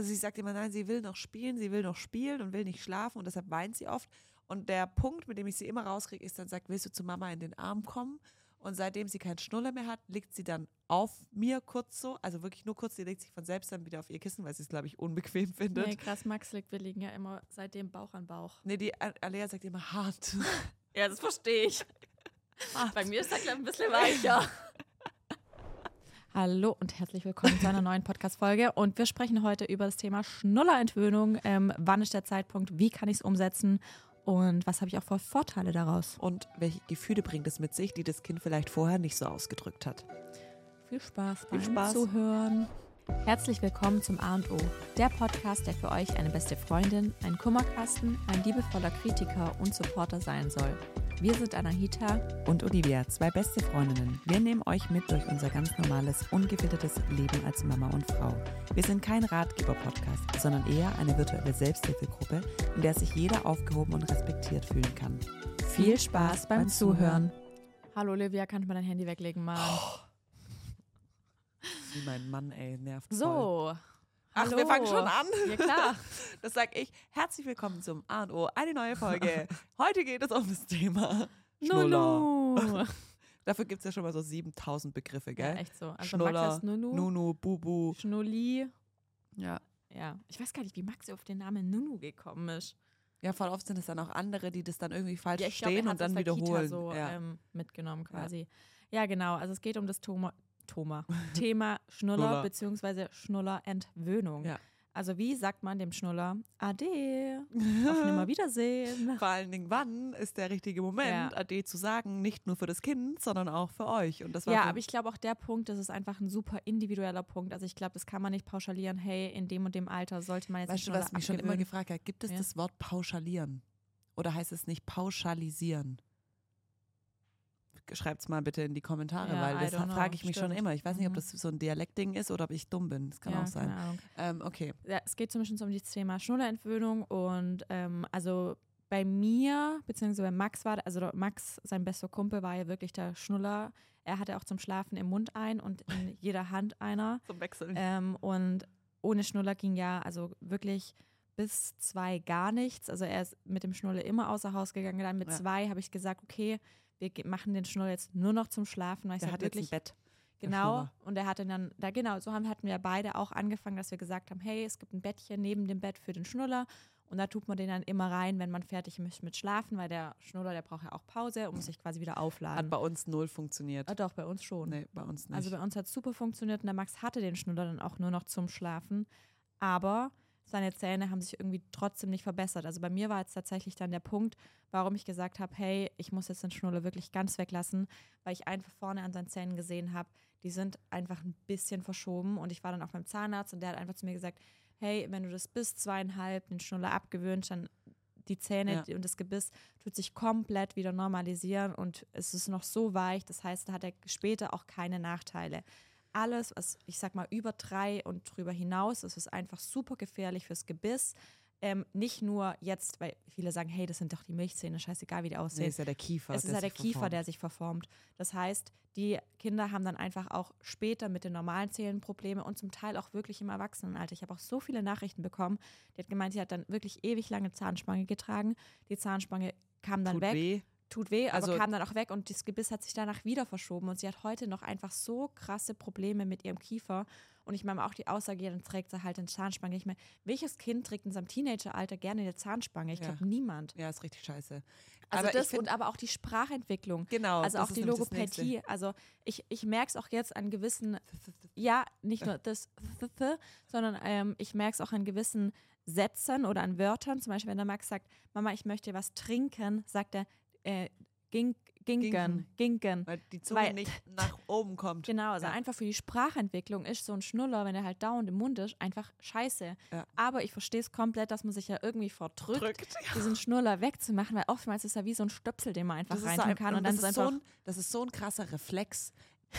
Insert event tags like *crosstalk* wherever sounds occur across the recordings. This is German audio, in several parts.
Also sie sagt immer, nein, sie will noch spielen, sie will noch spielen und will nicht schlafen und deshalb weint sie oft. Und der Punkt, mit dem ich sie immer rauskriege, ist dann sagt, willst du zu Mama in den Arm kommen? Und seitdem sie keinen Schnuller mehr hat, liegt sie dann auf mir kurz so, also wirklich nur kurz, sie legt sich von selbst dann wieder auf ihr Kissen, weil sie es, glaube ich, unbequem findet. Nee, krass, Max liegt, wir liegen ja immer seitdem Bauch an Bauch. Nee, die Alea sagt immer hart. *laughs* Ja, das verstehe ich. Bei mir ist der Klemm ein bisschen weicher. *laughs* Hallo und herzlich willkommen zu einer neuen Podcast-Folge. Und wir sprechen heute über das Thema Schnullerentwöhnung. Ähm, wann ist der Zeitpunkt? Wie kann ich es umsetzen? Und was habe ich auch für Vorteile daraus? Und welche Gefühle bringt es mit sich, die das Kind vielleicht vorher nicht so ausgedrückt hat? Viel Spaß Viel beim Spaß. Zuhören. Herzlich willkommen zum A&O, der Podcast, der für euch eine beste Freundin, ein Kummerkasten, ein liebevoller Kritiker und Supporter sein soll. Wir sind Anahita Und Olivia, zwei beste Freundinnen. Wir nehmen euch mit durch unser ganz normales, ungefiltertes Leben als Mama und Frau. Wir sind kein Ratgeber-Podcast, sondern eher eine virtuelle Selbsthilfegruppe, in der sich jeder aufgehoben und respektiert fühlen kann. Viel Spaß beim Zuhören. Hallo Olivia, kannst du mal dein Handy weglegen, Mann? Wie mein Mann, ey, nervt voll. So. Ach, hallo. wir fangen schon an. Ja, klar. *laughs* Das sag ich. Herzlich willkommen zum A&O, eine neue Folge. Heute geht es um das Thema Schnuller. Nunu. *laughs* Dafür gibt es ja schon mal so 7000 Begriffe, Ja, gell? echt so. Also Schnuller, Max heißt Nunu, Nunu, Bubu. Schnulli. Ja. Ja, ich weiß gar nicht, wie Max auf den Namen Nunu gekommen ist. Ja, voll oft sind es dann auch andere, die das dann irgendwie falsch Ja, ich glaub, verstehen er und dann der Kita wiederholen. so ja. ähm, mitgenommen quasi. Ja. genau. Also es geht um das Thoma, Thoma, Thema Schnuller Schnuller. bzw. Schnullerentwöhnung. Ja. Also wie sagt man dem Schnuller Ade, auf *laughs* Nimmerwiedersehen? Vor allen Dingen, wann ist der richtige Moment, Ja. Ade zu sagen, nicht nur für das Kind, sondern auch für euch. Und das war Ja, aber ich glaube auch der Punkt, das ist einfach ein super individueller Punkt. Also ich glaube, das kann man nicht pauschalieren, hey, in dem und dem Alter sollte man jetzt Weißt du, was mich schon immer gefragt hat? Gibt es Ja. das Wort pauschalieren? Oder heißt es nicht pauschalisieren? Schreibt es mal bitte in die Kommentare, Ja, weil I das frage ich mich schon stimmt. immer. Ich weiß nicht, ob Mhm. das so ein Dialektding ist oder ob ich dumm bin. Das kann ja, auch sein. Ähm, okay. Ja, es geht zumindest um das Thema Schnullerentwöhnung und ähm, also bei mir, beziehungsweise bei Max war, also Max, sein bester Kumpel, war ja wirklich der Schnuller. Er hatte auch zum Schlafen im Mund ein und in *laughs* jeder Hand einer. Zum Wechseln. Ähm, und ohne Schnuller ging ja also wirklich bis zwei gar nichts. Also er ist mit dem Schnuller immer außer Haus gegangen. Dann mit Ja. zwei habe ich gesagt, okay, wir machen den Schnuller jetzt nur noch zum Schlafen. Weil ich der sag hat jetzt ein wirklich, Bett. der Genau, und er hatte dann, da genau, so haben, hatten wir beide auch angefangen, dass wir gesagt haben, hey, es gibt ein Bettchen neben dem Bett für den Schnuller und da tut man den dann immer rein, wenn man fertig ist mit Schlafen, weil der Schnuller, der braucht ja auch Pause und muss sich quasi wieder Hat aufladen. bei uns null funktioniert. Ah, doch, bei uns schon. Nee, bei uns nicht. Also bei uns hat es super funktioniert und der Max hatte den Schnuller dann auch nur noch zum Schlafen, aber seine Zähne haben sich irgendwie trotzdem nicht verbessert. Also bei mir war jetzt tatsächlich dann der Punkt, warum ich gesagt habe, hey, ich muss jetzt den Schnuller wirklich ganz weglassen, weil ich einfach vorne an seinen Zähnen gesehen habe, die sind einfach ein bisschen verschoben und ich war dann auch beim Zahnarzt und der hat einfach zu mir gesagt, hey, wenn du das bis zweieinhalb den Schnuller abgewöhnst, dann die Zähne Ja. und das Gebiss tut sich komplett wieder normalisieren und es ist noch so weich, das heißt, da hat er später auch keine Nachteile. Alles, was ich sag mal über drei und drüber hinaus, ist es einfach super gefährlich fürs Gebiss. Ähm, nicht nur jetzt, weil viele sagen, hey, das sind doch die Milchzähne, scheißegal, wie die nee, aussehen. ist ja der Kiefer. Es ist ja der Kiefer, verformt. der sich verformt. Das heißt, die Kinder haben dann einfach auch später mit den normalen Zähnen Probleme und zum Teil auch wirklich im Erwachsenenalter. Ich habe auch so viele Nachrichten bekommen. Die hat gemeint, sie hat dann wirklich ewig lange Zahnspange getragen. Die Zahnspange kam dann Tut weg, weh. Tut weh, Also- aber kam dann auch weg und das Gebiss hat sich danach wieder verschoben und sie hat heute noch einfach so krasse Probleme mit ihrem Kiefer. Und ich meine auch die Aussage, ja, dann trägt sie halt eine Zahnspange. Ich meine, welches Kind trägt in seinem Teenageralter gerne eine Zahnspange? Ich Ja. glaube, niemand. Ja, ist richtig scheiße. Also aber das ich find, und aber auch die Sprachentwicklung. genau, Also auch die. Logopädie. Also ich, ich merke es auch jetzt an gewissen, ja, nicht nur das, sondern ähm, ich merke es auch an gewissen Sätzen oder an Wörtern. Zum Beispiel, wenn der Max sagt, Mama, ich möchte was trinken, sagt er, äh, gink, ginken, Ginken. Weil die Zunge Weil- nicht *laughs* nach oben kommt. Genau, also Ja. einfach für die Sprachentwicklung ist so ein Schnuller, wenn er halt dauernd im Mund ist, einfach scheiße. Ja. Aber ich verstehe es komplett, dass man sich ja irgendwie verdrückt, Drückt. diesen Schnuller wegzumachen, weil oftmals ist er wie so ein Stöpsel, den man einfach reintun kann. und Und das, ist so ein, das ist so ein krasser Reflex.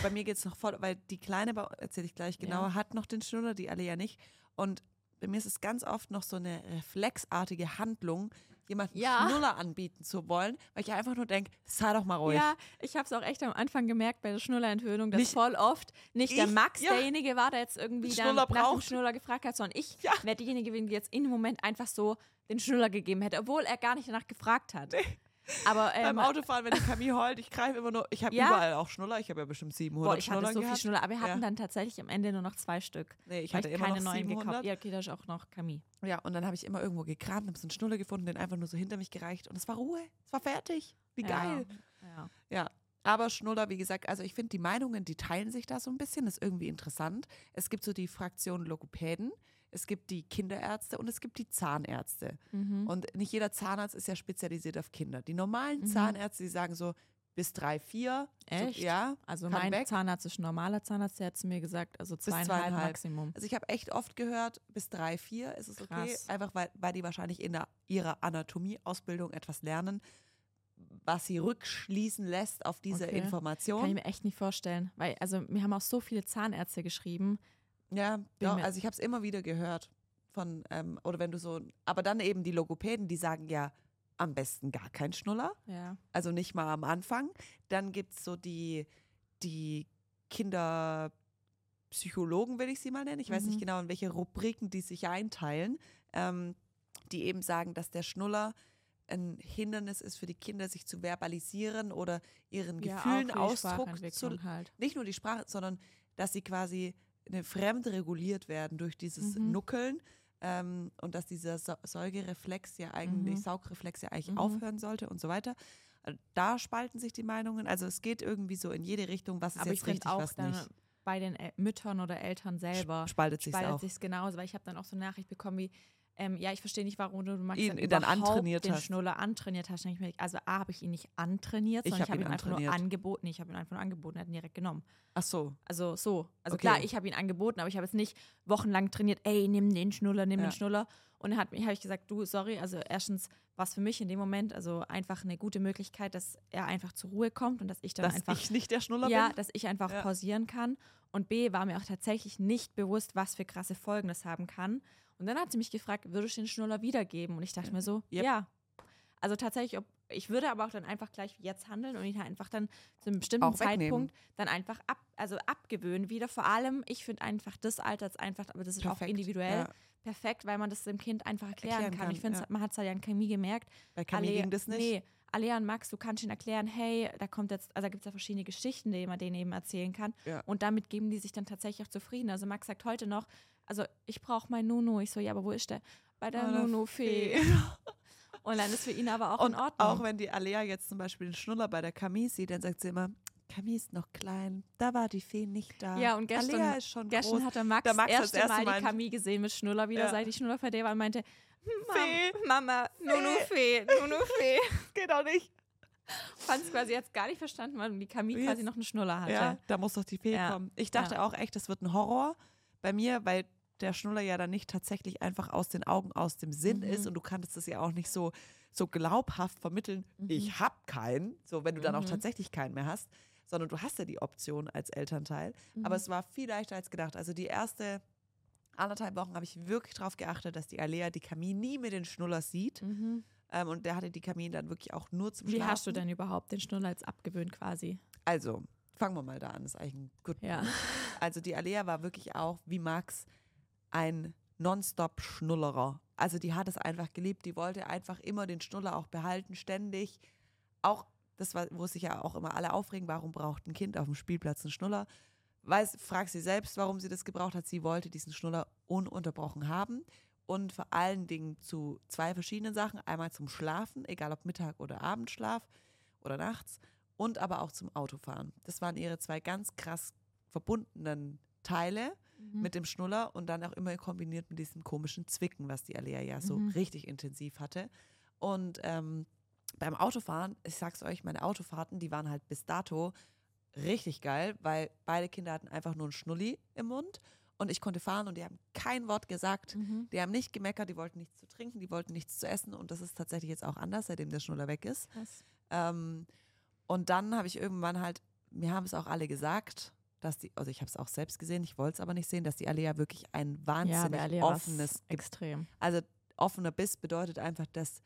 Bei mir geht es noch voll, weil die Kleine, erzähle ich gleich genauer, Ja. hat noch den Schnuller, die alle ja nicht. Und bei mir ist es ganz oft noch so eine reflexartige Handlung, jemanden Ja. Schnuller anbieten zu wollen, weil ich einfach nur denke, sei doch mal ruhig. Ja, ich habe es auch echt am Anfang gemerkt bei der Schnullerentwöhnung, dass Nicht- voll oft nicht der Ich- Max ja. derjenige war, der jetzt irgendwie dann nach dem. Schnuller gefragt hat, sondern ich Ja. wäre diejenige gewesen, die jetzt in dem Moment einfach so den Schnuller gegeben hätte, obwohl er gar nicht danach gefragt hat. Aber *laughs* ähm, Beim Autofahren, wenn die Camille heult, ich greife immer nur, ich habe Ja. überall auch Schnuller, ich habe ja bestimmt 700 boah, ich hatte Schnuller so viel gehabt. Schnuller, aber wir hatten Ja. dann tatsächlich am Ende nur noch zwei Stück. Nee, ich hatte immer keine noch neuen 700. gekauft. Ja, okay, da ist auch noch Camille. Ja, und dann habe ich immer irgendwo gekramt, habe so einen Schnuller gefunden, den einfach nur so hinter mich gereicht und es war Ruhe, es war fertig. Wie geil. Ja. Ja. Aber Schnuller, wie gesagt, also ich finde, die Meinungen, die teilen sich da so ein bisschen, das ist irgendwie interessant. Es gibt so die Fraktion Logopäden, es gibt die Kinderärzte und es gibt die Zahnärzte. Mhm. Und nicht jeder Zahnarzt ist ja spezialisiert auf Kinder. Die normalen Mhm. Zahnärzte, die sagen so bis drei, vier. Echt? So, ja. Also mein weg. Zahnarzt ist ein normaler Zahnarzt, der hat zu mir gesagt, also zweieinhalb, zweieinhalb. Maximum. Also ich habe echt oft gehört, bis drei, vier ist es okay. Krass. Einfach weil, weil die wahrscheinlich in der, ihrer Anatomieausbildung etwas lernen, was sie rückschließen lässt auf diese Okay. Information. Kann ich mir echt nicht vorstellen. Weil, also mir haben auch so viele Zahnärzte geschrieben. Ja, doch, also ich habe es immer wieder gehört von, ähm, oder wenn du so, aber dann eben die Logopäden, die sagen ja am besten gar kein Schnuller, Ja. also nicht mal am Anfang. Dann gibt es so die, die Kinderpsychologen, will ich sie mal nennen. Ich weiß nicht Mhm. genau, in welche Rubriken die sich einteilen, ähm, die eben sagen, dass der Schnuller ein Hindernis ist für die Kinder, sich zu verbalisieren oder ihren Ja, Gefühlen Ausdruck zu, halt. nicht nur die Sprache, sondern dass sie quasi fremd reguliert werden durch dieses Mhm. Nuckeln ähm, und dass dieser Säugereflex ja eigentlich, Mhm. Saugreflex ja eigentlich Mhm. aufhören sollte und so weiter. Also Da spalten sich die Meinungen. Also es geht irgendwie so in jede Richtung, was ist Aber ich jetzt richtig, was nicht. bei den Müttern oder Eltern selber Spaltet sich spaltet auch. sich genauso, weil ich habe dann auch so eine Nachricht bekommen wie, ähm, ja, ich verstehe nicht, warum du Max Ihn- dann antrainiert den hast. Schnuller antrainiert hast. Also A, habe ich ihn nicht antrainiert, sondern hab ich habe ihn ihn, einfach nur angeboten. Ich habe ihn einfach nur angeboten, er hat ihn direkt genommen. Ach so. Also so. Also Okay. klar, ich habe ihn angeboten, aber ich habe jetzt nicht wochenlang trainiert, ey, nimm den Schnuller, nimm Ja. den Schnuller. Und dann habe ich gesagt, du, sorry, also erstens war es für mich in dem Moment also einfach eine gute Möglichkeit, dass er einfach zur Ruhe kommt und dass ich dann Dass einfach ich nicht der Schnuller ja, bin? dass ich einfach Ja. pausieren kann. Und B, war mir auch tatsächlich nicht bewusst, was für krasse Folgen das haben kann. Und dann hat sie mich gefragt, würdest du den Schnuller wiedergeben? Und ich dachte mir so, Yep. ja. Also tatsächlich, ob, ich würde aber auch dann einfach gleich jetzt handeln und ihn halt einfach dann zu einem bestimmten Auch wegnehmen. Zeitpunkt dann einfach ab, also abgewöhnen wieder. Vor allem, ich finde einfach das Alter ist einfach, aber das ist auch Perfekt, individuell ja. perfekt, weil man das dem Kind einfach erklären, Erklären kann. kann, Ich finde, ja. man hat es ja an Chemie gemerkt. Bei Camille Alea- ging das nicht. Nee, Alea und Max, du kannst ihnen erklären, hey, da kommt jetzt, also da gibt es ja verschiedene Geschichten, die man denen eben erzählen kann. Ja. Und damit geben die sich dann tatsächlich auch zufrieden. Also Max sagt heute noch, also ich brauche meinen Nunu. Ich so, ja, aber wo ist der? Bei der der Nunu-Fee. *laughs* Und dann ist für ihn aber auch Und in Ordnung. auch wenn die Alea jetzt zum Beispiel den Schnuller bei der Camille sieht, dann sagt sie immer, Camille ist noch klein, da war die Fee nicht da. Ja, und gestern- Alea ist schon Gestern groß. hat der Max, Der Max das das erste erste Mal die Camille gesehen mit Schnuller wieder, Ja. seit die Schnuller war und meinte, Fee. Mama, Nunu-Fee, Nunu-Fee. *laughs* Geht auch nicht. Fand es quasi jetzt gar nicht verstanden, weil die Camille quasi noch einen Schnuller hatte. Ja, da muss doch die Fee Ja. kommen. Ich dachte Ja. auch echt, das wird ein Horror bei mir, weil der Schnuller ja dann nicht tatsächlich einfach aus den Augen, aus dem Sinn Mhm. ist und du kannst es ja auch nicht so, so glaubhaft vermitteln, Mhm. ich hab keinen, so wenn du dann auch Mhm. tatsächlich keinen mehr hast, sondern du hast ja die Option als Elternteil. Mhm. Aber es war viel leichter als gedacht. Also die erste anderthalb Wochen habe ich wirklich darauf geachtet, dass die Alea die Camille nie mit den Schnuller sieht. Mhm. Ähm, und der hatte die Camille dann wirklich auch nur zum Wie Schlafen. hast du denn überhaupt den Schnuller jetzt abgewöhnt quasi? Also, fangen wir mal da an. Das ist eigentlich ein gut Ja. Also die Alea war wirklich auch, wie Max, ein Nonstop-Schnullerer. Also die hat es einfach geliebt. Die wollte einfach immer den Schnuller auch behalten, ständig. Auch, das war, wo sich ja auch immer alle aufregen, warum braucht ein Kind auf dem Spielplatz einen Schnuller? Weiß, frag sie selbst, warum sie das gebraucht hat. Sie wollte diesen Schnuller ununterbrochen haben. Und vor allen Dingen zu zwei verschiedenen Sachen. Einmal zum Schlafen, egal ob Mittag- oder Abendschlaf oder nachts. Und aber auch zum Autofahren. Das waren ihre zwei ganz krass verbundenen Teile Mhm. mit dem Schnuller und dann auch immer kombiniert mit diesem komischen Zwicken, was die Alea ja so Mhm. richtig intensiv hatte. Und ähm, beim Autofahren, ich sag's euch, meine Autofahrten, die waren halt bis dato richtig geil, weil beide Kinder hatten einfach nur einen Schnulli im Mund und ich konnte fahren und die haben kein Wort gesagt. Mhm. Die haben nicht gemeckert, die wollten nichts zu trinken, die wollten nichts zu essen und das ist tatsächlich jetzt auch anders, seitdem der Schnuller weg ist. Ähm, und dann habe ich irgendwann halt, mir haben es auch alle gesagt, dass die, also ich habe es auch selbst gesehen, ich wollte es aber nicht sehen, dass die Alea wirklich ein Ja, wahnsinnig war's offenes extrem. Also offener Biss bedeutet einfach, dass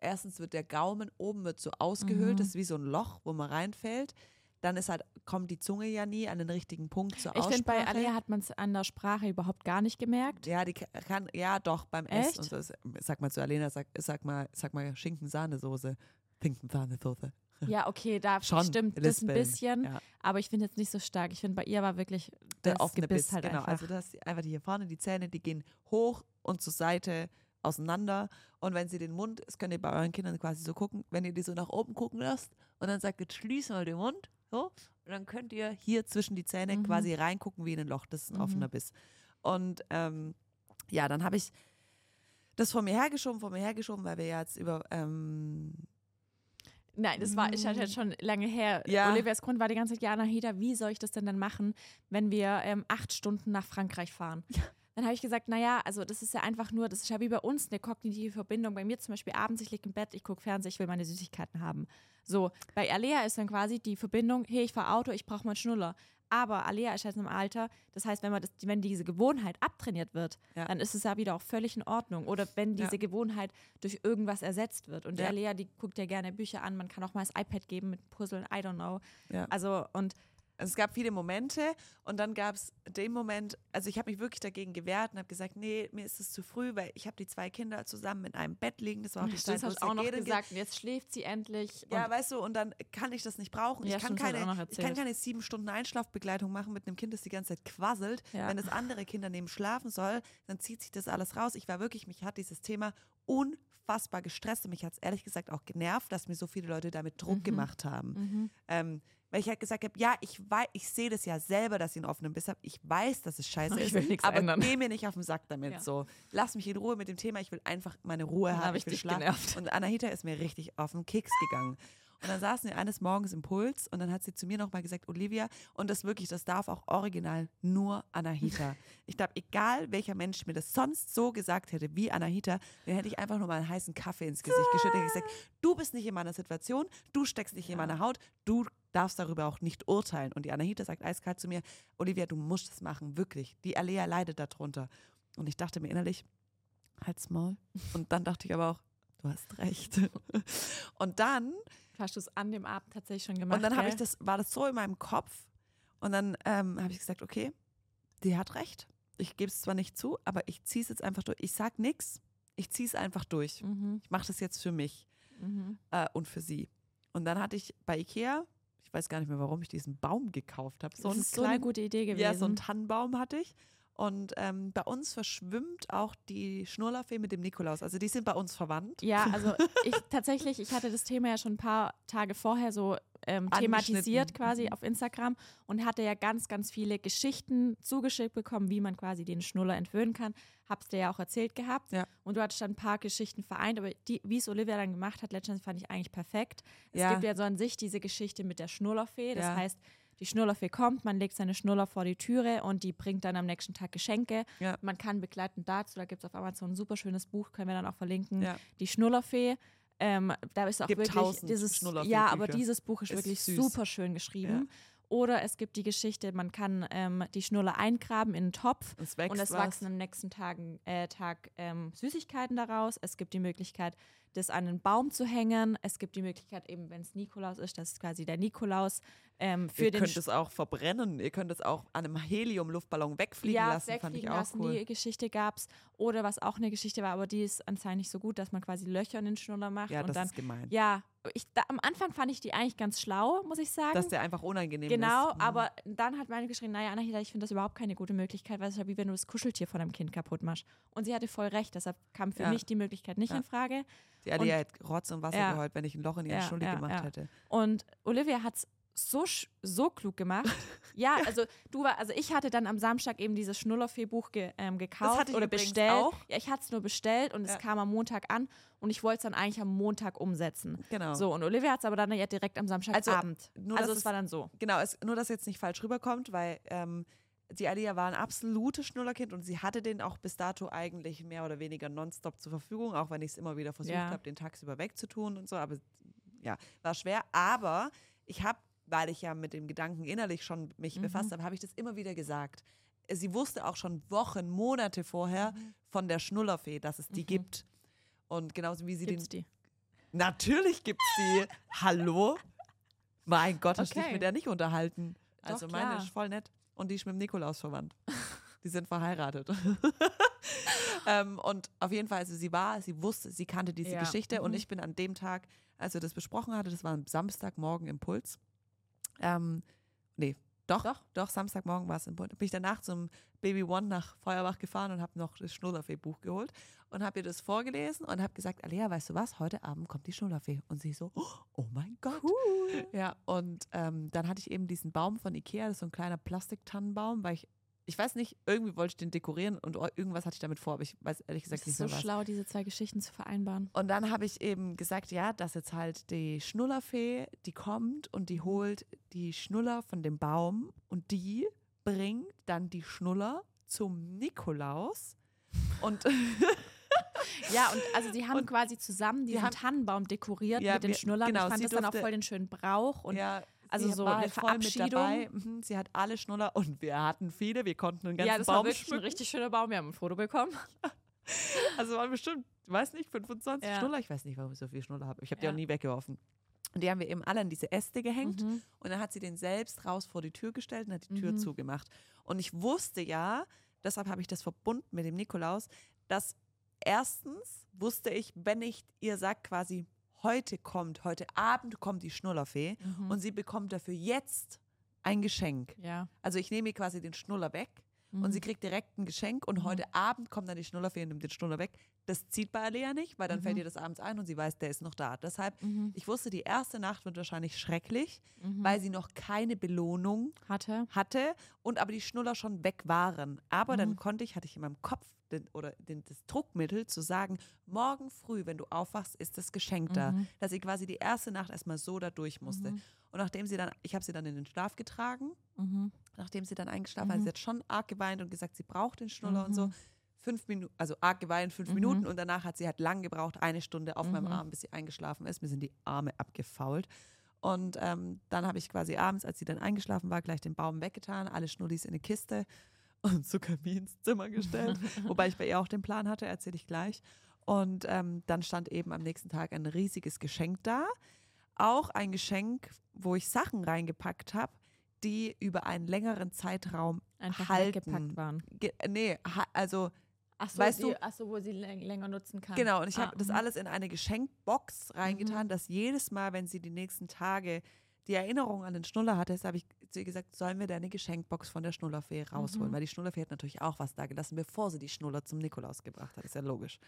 erstens wird der Gaumen oben wird so ausgehöhlt, Mhm. das ist wie so ein Loch, wo man reinfällt. Dann ist halt, kommt die Zunge ja nie an den richtigen Punkt zur Ich finde, bei Aussprache. Alea hat man es an der Sprache überhaupt gar nicht gemerkt. Ja, die ka- kann, ja doch, beim Echt? Essen. Und so. Sag mal zu Alena, sag, sag mal, sag mal Schinken-Sahnesoße. Schinken-Sahnesoße. Ja, okay, da *laughs* Schon, stimmt das ein lispeln, bisschen, ja. aber ich finde jetzt nicht so stark. Ich finde, bei ihr war wirklich Der das offene Gebiss Biss, halt genau. einfach. Also das einfach hier vorne, die Zähne, die gehen hoch und zur Seite auseinander. Und wenn sie den Mund, das könnt ihr bei euren Kindern quasi so gucken, wenn ihr die so nach oben gucken lasst und dann sagt, jetzt schließ mal den Mund, so, und dann könnt ihr hier zwischen die Zähne Mhm. quasi reingucken wie in ein Loch. Das ist ein Mhm. offener Biss. Und ähm, ja, dann habe ich das vor mir hergeschoben, vor mir hergeschoben, weil wir ja jetzt über ähm, Nein, das war ist halt jetzt schon lange her. Ja. Olivias Grund war die ganze Zeit, ja, Nahida, wie soll ich das denn dann machen, wenn wir ähm, acht Stunden nach Frankreich fahren? Dann habe ich gesagt, naja, also das ist ja einfach nur, das ist ja wie bei uns eine kognitive Verbindung. Bei mir zum Beispiel abends, ich liege im Bett, ich gucke Fernsehen, ich will meine Süßigkeiten haben. So, bei Alea ist dann quasi die Verbindung, hey, ich fahre Auto, ich brauche meinen Schnuller. Aber Alea ist jetzt im Alter, das heißt, wenn, man das, wenn diese Gewohnheit abtrainiert wird, Ja. dann ist es ja wieder auch völlig in Ordnung. Oder wenn Ja. diese Gewohnheit durch irgendwas ersetzt wird. Und Ja. Alea, die guckt ja gerne Bücher an, man kann auch mal das iPad geben mit Puzzeln, I don't know. Ja. Also, und Also es gab viele Momente und dann gab es den Moment, also ich habe mich wirklich dagegen gewehrt und habe gesagt, nee, mir ist es zu früh, weil ich habe die zwei Kinder zusammen in einem Bett liegen. Das war auch die das Zeit, wo hast auch noch gesagt, jetzt schläft sie endlich. Ja, weißt du, und dann kann ich das nicht brauchen. Ja, ich, kann das keine, ich kann keine sieben Stunden Einschlafbegleitung machen mit einem Kind, das die ganze Zeit quasselt. Ja. Wenn das andere Kind daneben schlafen soll, dann zieht sich das alles raus. Ich war wirklich, mich hat dieses Thema unfassbar gestresst und mich hat es ehrlich gesagt auch genervt, dass mir so viele Leute damit Druck Mhm. gemacht haben. Mhm. Ähm, weil ich halt gesagt habe, ja, ich weiß, ich sehe das ja selber, dass ich einen offenen Biss habe. Ich weiß, dass es scheiße *laughs* Ich ist, will nichts aber ändern. geh mir nicht auf den Sack damit. Ja. So, lass mich in Ruhe mit dem Thema. Ich will einfach meine Ruhe haben. hab Ich will schlafen. genervt. Und Anahita ist mir richtig auf den Keks gegangen. Und dann saßen wir eines Morgens im Puls und dann hat sie zu mir nochmal gesagt, Olivia, und das wirklich, das darf auch original nur Anahita. *laughs* Ich glaube, egal welcher Mensch mir das sonst so gesagt hätte wie Anahita, dann hätte ich einfach nur mal einen heißen Kaffee ins Gesicht geschüttet und gesagt, du bist nicht in meiner Situation, du steckst nicht in meiner Haut, du darfst darüber auch nicht urteilen. Und die Anahita sagt eiskalt zu mir, Olivia, du musst das machen, wirklich. Die Alea leidet darunter. Und ich dachte mir innerlich, halt's Maul. Und dann dachte ich aber auch, du hast recht. *laughs* Und dann Hast du es an dem Abend tatsächlich schon gemacht? und dann habe ich das, war das so in meinem Kopf. Und dann ähm, habe ich gesagt, okay, die hat recht. Ich gebe es zwar nicht zu, aber ich ziehe es jetzt einfach durch. Ich sag nichts, ich ziehe es einfach durch. Mhm. Ich mache das jetzt für mich Mhm. äh, und für sie. Und dann hatte ich bei Ikea, ich weiß gar nicht mehr, warum ich diesen Baum gekauft habe. So das ist so eine kleinen- gute Idee gewesen. Ja, so einen Tannenbaum hatte ich. Und ähm, bei uns verschwimmt auch die Schnurrlerfee mit dem Nikolaus. Also die sind bei uns verwandt. Ja, also ich tatsächlich, ich hatte das Thema ja schon ein paar Tage vorher so ähm, thematisiert quasi Mhm. auf Instagram und hatte ja ganz, ganz viele Geschichten zugeschickt bekommen, wie man quasi den Schnuller entwöhnen kann. Hab's dir ja auch erzählt gehabt. Ja. Und du hattest dann ein paar Geschichten vereint, aber die, wie es Olivia dann gemacht hat, letztendlich fand ich eigentlich perfekt. Es Ja. gibt ja so an sich diese Geschichte mit der Schnullerfee. Das Ja. heißt, die Schnullerfee kommt, man legt seine Schnuller vor die Türe und die bringt dann am nächsten Tag Geschenke. Ja. Man kann begleitend dazu, da gibt es auf Amazon ein super schönes Buch, können wir dann auch verlinken. Ja. Die Schnullerfee. Ähm, da ist auch Gibt wirklich dieses, ja, aber dieses Buch ist, Ist wirklich süß. super schön geschrieben. Oder es gibt die Geschichte, man kann ähm, die Schnuller eingraben in einen Topf Es und es was. wachsen am nächsten Tagen, äh, Tag ähm, Süßigkeiten daraus. Es gibt die Möglichkeit, das an einen Baum zu hängen. Es gibt die Möglichkeit, eben wenn es Nikolaus ist, das ist quasi der Nikolaus ähm, für Ihr den könnt es auch verbrennen. Ihr könnt es auch an einem Helium-Luftballon wegfliegen ja, lassen. Fand ich wegfliegen auch lassen, cool. die Geschichte gab es. Oder was auch eine Geschichte war, aber die ist anscheinend nicht so gut, dass man quasi Löcher in den Schnuller macht Ja, und das dann ist gemein. ja, ich, da, am Anfang fand ich die eigentlich ganz schlau, muss ich sagen. Dass der einfach unangenehm genau, ist. Mhm. aber dann hat meine geschrieben, naja, Anahita, ich finde das überhaupt keine gute Möglichkeit, weil es ist ja wie wenn du das Kuscheltier von deinem Kind kaputt machst. Und sie hatte voll recht, deshalb kam für Ja. mich die Möglichkeit nicht Ja. in Frage. Die Alia hätte Rotz und Wasser Ja. geheult, wenn ich ein Loch in ihren Ja, Schulter ja, gemacht ja. hätte. Und Olivia hat es so, so klug gemacht. *laughs* ja, also du war, also ich hatte dann am Samstag eben dieses Schnullerfee-Buch ge, ähm, gekauft oder bestellt. auch. Ja, ich hatte es nur bestellt und Ja. es kam am Montag an und ich wollte es dann eigentlich am Montag umsetzen. Genau. So, und Olivia hat es aber dann ja direkt am Samstagabend. nur, Also, dass es es- war dann so. Genau, es, nur dass jetzt nicht falsch rüberkommt, weil ähm, die Alia war ein absolutes Schnullerkind und sie hatte den auch bis dato eigentlich mehr oder weniger nonstop zur Verfügung, auch wenn ich es immer wieder versucht Ja. habe, den tagsüber wegzutun und so. Aber ja, war schwer. Aber ich habe weil ich ja mit dem Gedanken innerlich schon mich Mhm. befasst habe, habe ich das immer wieder gesagt. Sie wusste auch schon Wochen, Monate vorher von der Schnullerfee, dass es die Mhm. gibt. Und genauso wie sie Gibt's den. die? Natürlich gibt es die. Hallo? Mein Gott, hast du dich Okay. mit der nicht unterhalten. Doch, Also meine klar. ist voll nett. Und die ist mit dem Nikolaus verwandt. *laughs* Die sind verheiratet. *laughs* ähm, und auf jeden Fall, also sie war, sie wusste, sie kannte diese Ja. Geschichte und Mhm. ich bin an dem Tag, als wir das besprochen hatte, das war am Samstagmorgen Impuls. Ähm, nee, doch, doch, Doch. Samstagmorgen war es Impuls. Bin ich danach zum Baby One nach Feuerbach gefahren und habe noch das Schnullerfee-Buch geholt und habe ihr das vorgelesen und habe gesagt, Alea, weißt du was, heute Abend kommt die Schnullerfee. Und sie so, oh mein Gott. Cool. Ja, und ähm, dann hatte ich eben diesen Baum von Ikea, das ist so ein kleiner Plastiktannenbaum, weil ich, ich weiß nicht, irgendwie wollte ich den dekorieren und o- irgendwas hatte ich damit vor, aber ich weiß ehrlich Das gesagt ist nicht so mehr was. schlau, diese zwei Geschichten zu vereinbaren. Und dann habe ich eben gesagt, ja, dass jetzt halt die Schnullerfee, die kommt und die holt die Schnuller von dem Baum und die bringt dann die Schnuller zum Nikolaus. Und *laughs* Ja, und also sie haben Und quasi zusammen diesen haben- Tannenbaum dekoriert Ja, mit den wir- Schnullern. genau, ich fand das dann auch durfte- voll den schönen Brauch. Und ja, also sie so eine halt voll mit dabei. Verabschiedung. Mhm, Sie hat alle Schnuller und wir hatten viele, wir konnten einen ganzen ja, das Baum war wirklich ein richtig schöner Baum. Wir haben ein Foto bekommen. *laughs* Also waren bestimmt, weiß nicht, 25 Ja. Schnuller. Ich weiß nicht, warum ich so viele Schnuller habe. Ich habe die Ja. auch nie weggeworfen. Und die haben wir eben alle an diese Äste gehängt. Mhm. Und dann hat sie den selbst raus vor die Tür gestellt und hat die Tür Mhm. zugemacht. Und ich wusste ja, deshalb habe ich das verbunden mit dem Nikolaus, dass erstens wusste ich, wenn ich ihr sage quasi, heute kommt, heute Abend kommt die Schnullerfee Mhm. und sie bekommt dafür jetzt ein Geschenk. Ja. Also ich nehme ihr quasi den Schnuller weg und Mhm. sie kriegt direkt ein Geschenk und Mhm. heute Abend kommt dann die Schnullerfee und nimmt den Schnuller weg. Das zieht bei Alea nicht, weil dann fällt Mhm. ihr das abends ein und sie weiß, der ist noch da. Deshalb, Mhm. ich wusste, die erste Nacht wird wahrscheinlich schrecklich, Mhm. weil sie noch keine Belohnung hatte. hatte und aber die Schnuller schon weg waren. Aber dann Mhm. konnte ich, hatte ich in meinem Kopf den, oder den, das Druckmittel zu sagen, morgen früh, wenn du aufwachst, ist das Geschenk da. Mhm. Dass ich quasi die erste Nacht erstmal so da durch musste. Mhm. Und nachdem sie dann, ich habe sie dann in den Schlaf getragen, Mhm. Nachdem sie dann eingeschlafen hat, Mhm. sie hat schon arg geweint und gesagt, sie braucht den Schnuller und so. Mhm. Fünf Minuten, also arg geweint, fünf Mhm. Minuten und danach hat sie halt lang gebraucht, eine Stunde auf meinem Mhm. Arm, bis sie eingeschlafen ist. Mir sind die Arme abgefault. Und ähm, dann habe ich quasi abends, als sie dann eingeschlafen war, gleich den Baum weggetan, alle Schnullis in eine Kiste *laughs* und Zuckermi ins Zimmer gestellt. *laughs* Wobei ich bei ihr auch den Plan hatte, erzähle ich gleich. Und ähm, dann stand eben am nächsten Tag ein riesiges Geschenk da. Auch ein Geschenk, wo ich Sachen reingepackt habe, die über einen längeren Zeitraum Einfach halten. waren. Ge nee, ha also Achso, Weißt du- achso, wo sie läng länger nutzen kann. genau. Und ich Ah, habe das mhm. alles in eine Geschenkbox reingetan, dass jedes Mal, wenn sie die nächsten Tage die Erinnerung an den Schnuller hatte, habe ich zu ihr gesagt, sollen wir deine Geschenkbox von der Schnullerfee rausholen? Mhm. Weil die Schnullerfee hat natürlich auch was da gelassen, bevor sie die Schnuller zum Nikolaus gebracht hat. Ist ja logisch.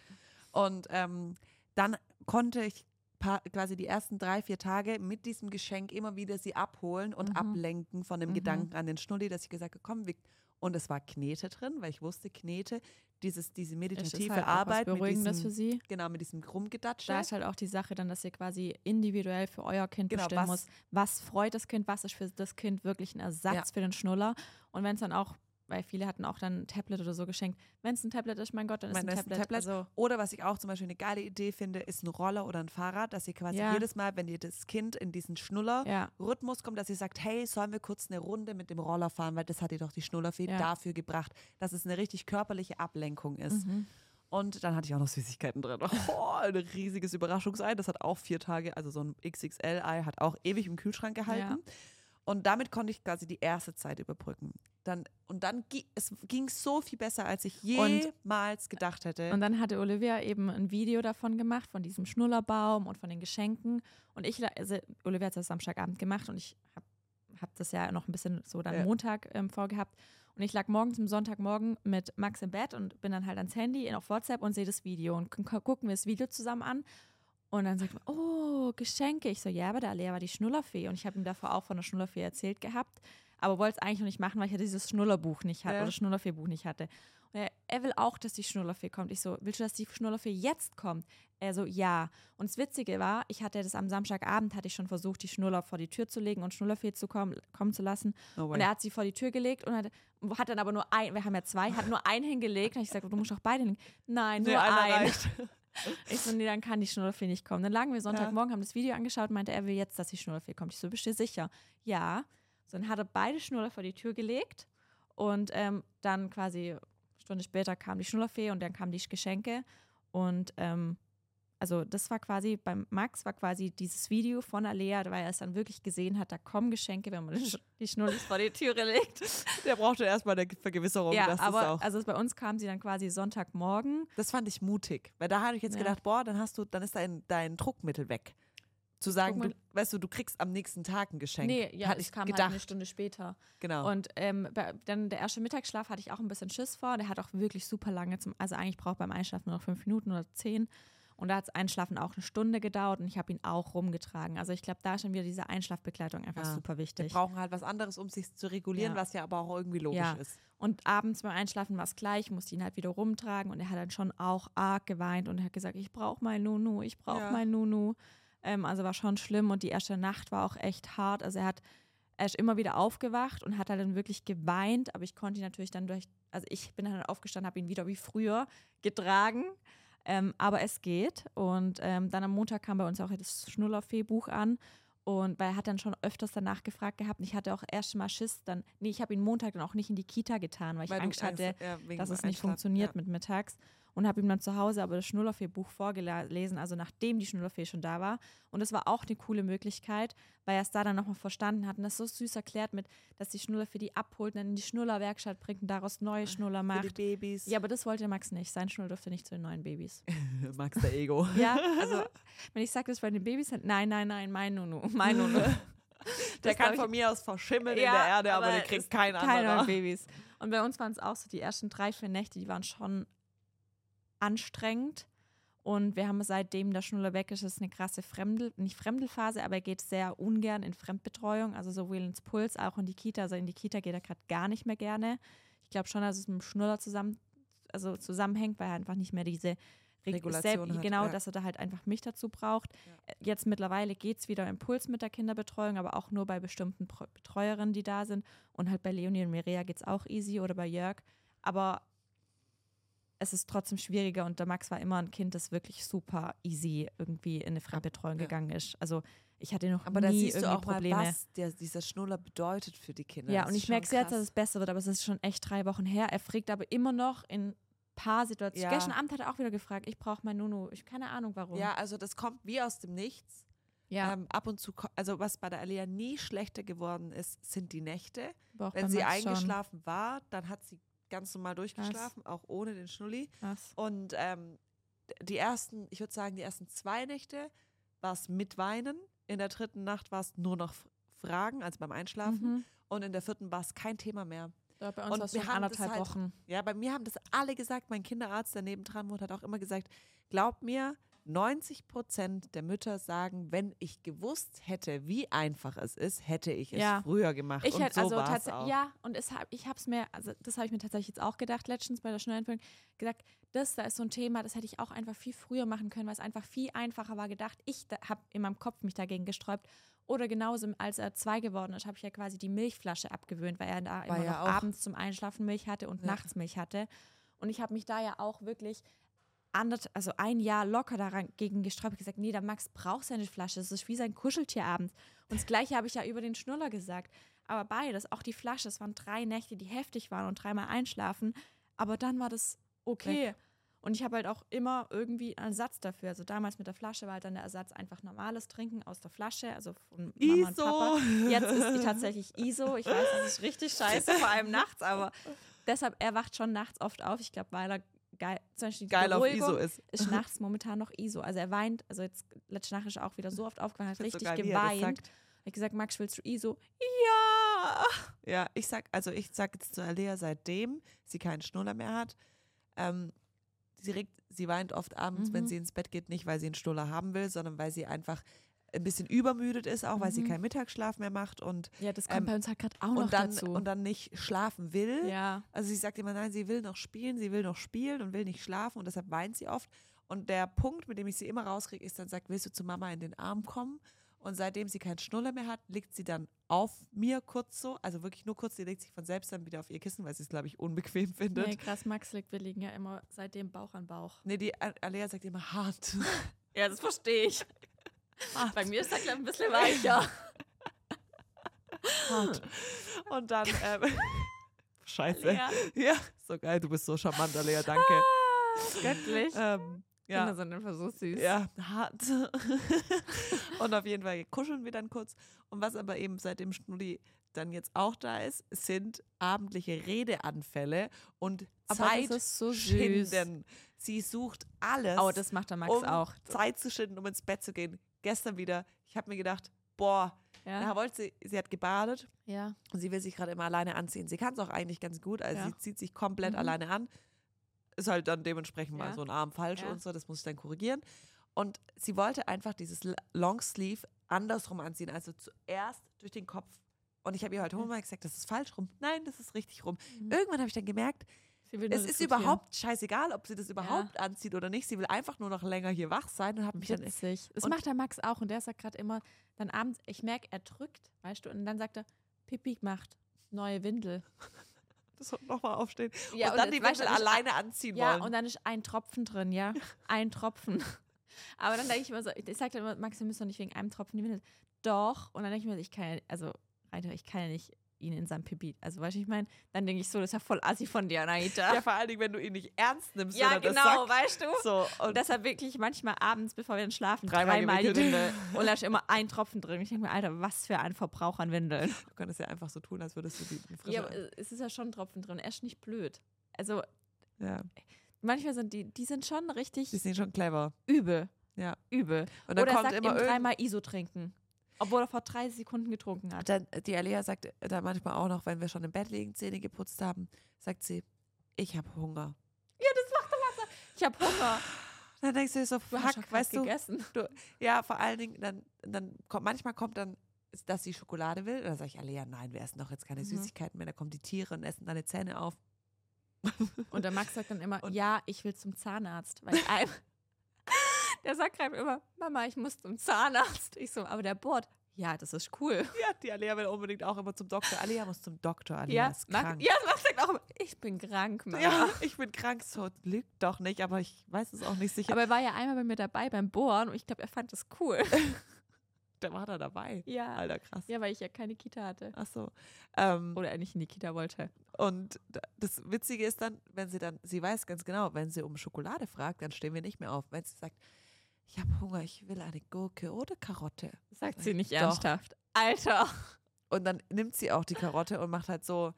Und ähm, dann konnte ich paar, quasi die ersten drei, vier Tage mit diesem Geschenk immer wieder sie abholen und Mhm. ablenken von dem Mhm. Gedanken an den Schnulli, dass ich gesagt habe, komm, wir, und es war Knete drin, weil ich wusste, Knete, dieses, diese meditative halt Arbeit was mit Beruhigendes diesem, für sie. genau, mit diesem Rumgedatsche. Da ist halt auch die Sache dann, dass ihr quasi individuell für euer Kind Genau, bestimmen was- muss, was freut das Kind, was ist für das Kind wirklich ein Ersatz Ja. für den Schnuller. Und wenn es dann auch, weil viele hatten auch dann ein Tablet oder so geschenkt, wenn es ein Tablet ist, mein Gott, dann ist ein ist ein Tablet. Also, Oder was ich auch zum Beispiel eine geile Idee finde, ist ein Roller oder ein Fahrrad, dass ihr quasi Ja. jedes Mal, wenn ihr das Kind in diesen Schnuller ja, kommt, dass ihr sagt, hey, sollen wir kurz eine Runde mit dem Roller fahren, weil das hat ihr doch die Schnullerfee Ja. dafür gebracht, dass es eine richtig körperliche Ablenkung ist. mhm. Und dann hatte ich auch noch Süßigkeiten drin. *laughs* Oh, ein riesiges Überraschungsei. Das hat auch vier Tage, also so ein XXL-Ei hat auch ewig im Kühlschrank gehalten. Und damit konnte ich quasi die erste Zeit überbrücken. Dann, und dann ging es ging so viel besser, als ich jemals gedacht hätte. Und dann hatte Olivia eben ein Video davon gemacht, von diesem Schnullerbaum und von den Geschenken. Und ich, also Olivia hat das Samstagabend gemacht und ich habe hab das ja noch ein bisschen so dann Ja. Montag ähm, vorgehabt. Und ich lag morgens am Sonntagmorgen mit Max im Bett und bin dann halt ans Handy in auf WhatsApp und sehe das Video und gu- gucken wir das Video zusammen an. Und dann sagt er, oh, Geschenke. Ich so, ja, aber der Alea war die Schnullerfee. Und ich habe ihm davor auch von der Schnullerfee erzählt gehabt, aber wollte es eigentlich noch nicht machen, weil ich ja dieses Schnullerbuch nicht hatte Ja. oder Schnullerfee-Buch nicht hatte. Und er, er will auch, dass die Schnullerfee kommt. Ich so, willst du, dass die Schnullerfee jetzt kommt? Er so, ja. Und das Witzige war, ich hatte das am Samstagabend, hatte ich schon versucht, die Schnuller vor die Tür zu legen und Schnullerfee zu kommen, kommen zu lassen. No. Und er hat sie vor die Tür gelegt und hat, hat dann aber nur ein, wir haben ja zwei, hat nur einen hingelegt. Und ich gesagt, du musst auch beide hinlegen. Nein, Nee, nur einer ein. reicht. *laughs* Ich so, nee, dann kann die Schnullerfee nicht kommen. Dann lagen wir Sonntagmorgen, haben das Video angeschaut und meinte, er will jetzt, dass die Schnullerfee kommt. Ich so, bist du sicher? Ja. So, dann hat er beide Schnuller vor die Tür gelegt und ähm, dann quasi eine Stunde später kam die Schnullerfee und dann kamen die Geschenke und ähm, also das war quasi, beim Max war quasi dieses Video von Alea, weil er es dann wirklich gesehen hat, da kommen Geschenke, wenn man *laughs* die Schnullis vor die Türe legt. Der brauchte erstmal eine Vergewisserung. Ja, aber also bei uns kam sie dann quasi Sonntagmorgen. das fand ich mutig. Weil da hatte ich jetzt Ja. gedacht, boah, dann hast du, dann ist dein, dein Druckmittel weg. Zu sagen, du, weißt du, du kriegst am nächsten Tag ein Geschenk. Nee, ja, hatte ich kam gedacht. halt eine Stunde später. genau. Und ähm, dann der erste Mittagsschlaf hatte ich auch ein bisschen Schiss vor. Der hat auch wirklich super lange zum, also eigentlich braucht beim Einschlafen nur noch fünf Minuten oder zehn. Und da hat das Einschlafen auch eine Stunde gedauert und ich habe ihn auch rumgetragen. Also ich glaube, da ist schon wieder diese Einschlafbegleitung einfach Ja. super Wir wichtig. brauchen halt was anderes, um sich zu regulieren, Ja. was ja aber auch irgendwie logisch Ja. ist. Und abends beim Einschlafen war es gleich, musste ihn halt wieder rumtragen und er hat dann schon auch arg geweint und hat gesagt, ich brauche mein Nunu, ich brauche mein Nunu. Ähm, also war schon schlimm und die erste Nacht war auch echt hart. Also er hat, er ist immer wieder aufgewacht und hat halt dann wirklich geweint, aber ich konnte ihn natürlich dann durch, also ich bin dann aufgestanden, habe ihn wieder wie früher getragen. Ähm, aber es geht. Und ähm, dann am Montag kam bei uns auch das Schnullerfee-Buch an. Und weil er hat dann schon öfters danach gefragt gehabt. Und ich hatte auch erst mal Schiss, dann, nee, ich habe ihn Montag dann auch nicht in die Kita getan, weil ich Weil du Angst hatte, ja, wegen dass es nicht funktioniert ja. mit mittags. Und habe ihm dann zu Hause aber das Schnullerfee-Buch vorgelesen, also nachdem die Schnullerfee schon da war. Und das war auch eine coole Möglichkeit, weil er es da dann nochmal verstanden hat und das so süß erklärt mit, dass die Schnullerfee die abholt und dann in die Schnullerwerkstatt bringt und daraus neue Schnuller Für die macht. Babys. Ja, aber das wollte Max nicht. Sein Schnuller durfte nicht zu den neuen Babys. *laughs* Max der Ego. *laughs* Ja, also wenn ich sage, das bei den Babys nein, nein, nein, mein Nunu, mein Nunu. *laughs* Der Das kann von mir aus verschimmeln in Ja, der Erde, aber, aber der kriegt keinen keine anderen. Babys. Und bei uns waren es auch so die ersten drei, vier Nächte, die waren schon anstrengend. Und wir haben seitdem der Schnuller weg ist, ist eine krasse Fremdel, nicht Fremdelphase, aber er geht sehr ungern in Fremdbetreuung, also sowohl ins Puls, auch in die Kita. Also in die Kita geht er gerade gar nicht mehr gerne. Ich glaube schon, dass es mit dem Schnuller zusammen, also zusammenhängt, weil er einfach nicht mehr diese Reg- Regulation selb- hat, Genau, ja. dass er da halt einfach mich dazu braucht. Äh, Jetzt mittlerweile geht es wieder im Puls mit der Kinderbetreuung, aber auch nur bei bestimmten Betreuerinnen, die da sind. Und halt bei Leonie und Mireia geht es auch easy oder bei Jörg. Aber es ist trotzdem schwieriger und der Max war immer ein Kind, das wirklich super easy irgendwie in eine Fremdbetreuung ja. gegangen ist. Also ich hatte noch Aber nie da siehst du irgendwie auch Probleme. mal, was der, dieser Schnuller bedeutet für die Kinder. ja, Das und ich merke jetzt, dass es besser wird, aber es ist schon echt drei Wochen her. Er fragt aber immer noch in paar Situationen. Ja. Gestern Abend hat er auch wieder gefragt, ich brauche mein Nunu. Ich keine Ahnung warum. Ja, also das kommt wie aus dem Nichts. ja Ähm, ab und zu, also was bei der Alia nie schlechter geworden ist, sind die Nächte. Wenn sie Max schon. eingeschlafen war, dann hat sie ganz normal durchgeschlafen, auch ohne den Schnulli. Krass. Und ähm, die ersten, ich würde sagen, die ersten zwei Nächte war es mit Weinen. In der dritten Nacht war es nur noch Fragen, also beim Einschlafen. Mhm. Und in der vierten war es kein Thema mehr. Ja, bei uns Und war es anderthalb halt- Wochen. Ja, bei mir haben das alle gesagt. Mein Kinderarzt, der nebendran wohnt, hat auch immer gesagt, glaub mir, 90 Prozent der Mütter sagen, wenn ich gewusst hätte, wie einfach es ist, hätte ich es Ja. früher gemacht. Ich und hätte so also auch. ja, und es hab, ich habe es mir, also das habe ich mir tatsächlich jetzt auch gedacht, letztens bei der Schnellentführung, gesagt, das da ist so ein Thema, das hätte ich auch einfach viel früher machen können, weil es einfach viel einfacher war gedacht. Ich habe in meinem Kopf mich dagegen gesträubt. Oder genauso, als er zwei geworden ist, habe ich ja quasi die Milchflasche abgewöhnt, weil er da immer ja noch auch- abends zum Einschlafen Milch hatte und Ja. nachts Milch hatte. Und ich habe mich da ja auch wirklich also ein Jahr locker dagegen gesträubt, gesagt, nee, der Max braucht seine Flasche, das ist wie sein Kuscheltier abends. Und das gleiche habe ich ja über den Schnuller gesagt. Aber beides, auch die Flasche, es waren drei Nächte, die heftig waren und dreimal einschlafen. Aber dann war das okay. Und ich habe halt auch immer irgendwie einen Ersatz dafür. Also damals mit der Flasche war halt dann der Ersatz einfach normales Trinken aus der Flasche, also von Mama und Papa. ISO. Jetzt ist die tatsächlich ISO. Ich weiß, das ist richtig scheiße, vor allem nachts, aber *laughs* deshalb, er wacht schon nachts oft auf. Ich glaube, weil er geil, zum Beispiel Geil auf Beruhigung ISO ist. ist *laughs* nachts momentan noch ISO. Also er weint, also jetzt letzte Nacht ist er auch wieder so oft aufgewacht, hat Ich find's so richtig geil, geweint. sagt. Ich habe gesagt, Max, willst du ISO? Ja! Ja, ich sag, also ich sag jetzt zu Alea, seitdem sie keinen Schnuller mehr hat, ähm, sie regt, sie weint oft abends, wenn Mhm. sie ins Bett geht, nicht weil sie einen Schnuller haben will, sondern weil sie einfach ein bisschen übermüdet ist, auch weil sie Mhm. keinen Mittagsschlaf mehr macht und, Ja, das kommt Ähm, bei uns halt gerade auch noch dann, dazu. und dann nicht schlafen will. ja. Also sie sagt immer, nein, sie will noch spielen, sie will noch spielen und will nicht schlafen und deshalb weint sie oft. Und der Punkt, mit dem ich sie immer rauskriege, ist dann sagt, willst du zu Mama in den Arm kommen? Und seitdem sie keinen Schnuller mehr hat, liegt sie dann auf mir kurz so, also wirklich nur kurz, sie legt sich von selbst dann wieder auf ihr Kissen, weil sie es, glaube ich, unbequem *laughs* findet. Nee, krass, Max liegt, wir liegen ja immer seitdem Bauch an Bauch. Nee, die Alea sagt immer hart. *laughs* Ja, das verstehe ich. *laughs* hart. Bei mir ist der glaube ein bisschen weicher. hart. Und dann, ähm, *laughs* scheiße. Ja. Ja, so geil, du bist so charmant, Alea, danke. Ah, Göttlich. Ähm, Kinder ja, sind einfach so süß. ja, hart. *laughs* und auf jeden Fall kuscheln wir dann kurz. Und was aber eben seit dem Schnulli dann jetzt auch da ist, sind abendliche Redeanfälle und Aber Zeit so schinden. Sie sucht alles, Oh, das macht der Max um auch. Zeit zu schinden, um ins Bett zu gehen. Gestern wieder, ich habe mir gedacht, boah, da Ja. wollte sie, sie hat gebadet ja. und sie will sich gerade immer alleine anziehen. Sie kann es auch eigentlich ganz gut, also Ja. sie zieht sich komplett Mhm. alleine an. Ist halt dann dementsprechend mal Ja. so ein Arm falsch Ja. und so, das muss ich dann korrigieren. Und sie wollte einfach dieses Longsleeve andersrum anziehen, also zuerst durch den Kopf. Und ich habe ihr heute Ja. hundertmal gesagt, das ist falsch rum. Nein, das ist richtig rum. Mhm. Irgendwann habe ich dann gemerkt, es ist überhaupt scheißegal, ob sie das überhaupt anzieht oder nicht. Sie will einfach nur noch länger hier wach sein und hat mich dann Witzig. Das und- macht der Max auch und der sagt gerade immer, dann abends, ich merke, er drückt, weißt du, und dann sagt er, Pipi macht neue Windel. *laughs* das nochmal aufstehen Ja, und dann das- die Windel und alleine anziehen Ja, wollen. und dann ist ein Tropfen drin, ja. *laughs* Ein Tropfen. Aber dann denke ich immer so, ich sage dann immer, Max, wir müssen doch nicht wegen einem Tropfen die Windel. Doch. Und dann denke ich mir, ich kann ja, also, Alter, ich kann ja nicht ihn in seinem Pipi. Also, weißt du, ich meine, dann denke ich so, das ist ja voll assi von dir, Anita. ja, vor allen Dingen, wenn du ihn nicht ernst nimmst, Ja, genau, weißt du? So, und deshalb wirklich manchmal abends, bevor wir dann schlafen, Dreimal dreimal, die. Windel. Und da ist immer ein Tropfen drin. Ich denke mir, Alter, was für ein Verbrauch an Windeln. *laughs* du könntest ja einfach so tun, als würdest du die die frische... Ja, aber es ist ja schon ein Tropfen drin. Er ist nicht blöd. Also, ja, manchmal sind die, die sind schon richtig die sind schon clever. übel. Ja. Übel. Und dann Oder kommt sagt immer ihm dreimal ISO trinken. Obwohl er vor 30 Sekunden getrunken hat. Dann, die Alea sagt da manchmal auch noch, wenn wir schon im Bett liegen, Zähne geputzt haben, sagt sie, ich habe Hunger. Ich habe Hunger. Dann denkst du dir so, Du hast fuck, weißt du, gegessen. ja, vor allen Dingen, dann, dann kommt, manchmal kommt dann, dass sie Schokolade will. Dann sage ich, Alea, nein, wir essen doch jetzt keine Mhm. Süßigkeiten mehr. Da kommen die Tiere und essen deine Zähne auf. Und der Max sagt dann immer, *laughs* Und- ja, ich will zum Zahnarzt. Weil ein, *laughs* der sagt gerade immer, Mama, ich muss zum Zahnarzt. Ich so, aber der bohrt. Ja, das ist cool. Ja, die Alea will unbedingt auch immer zum Doktor. Alea muss zum Doktor, Alea Ja, ist krank. ja, Max sagt auch immer, ich bin krank, Mama. Ja, ich bin krank, so lügt doch nicht, aber ich weiß es auch nicht sicher. Aber er war ja einmal bei mir dabei beim Bohren und ich glaube, er fand das cool. *laughs* der war da dabei. Ja. Alter, krass. Ja, weil ich ja keine Kita hatte. Ach so. Ähm, Oder er nicht in die Kita wollte. und das Witzige ist dann, wenn sie dann, sie weiß ganz genau, wenn sie um Schokolade fragt, dann stehen wir nicht mehr auf. Wenn sie sagt, ich habe Hunger, ich will eine Gurke oder Karotte. Sagt sie nicht Doch. ernsthaft. Alter. Und dann nimmt sie auch die Karotte und macht halt so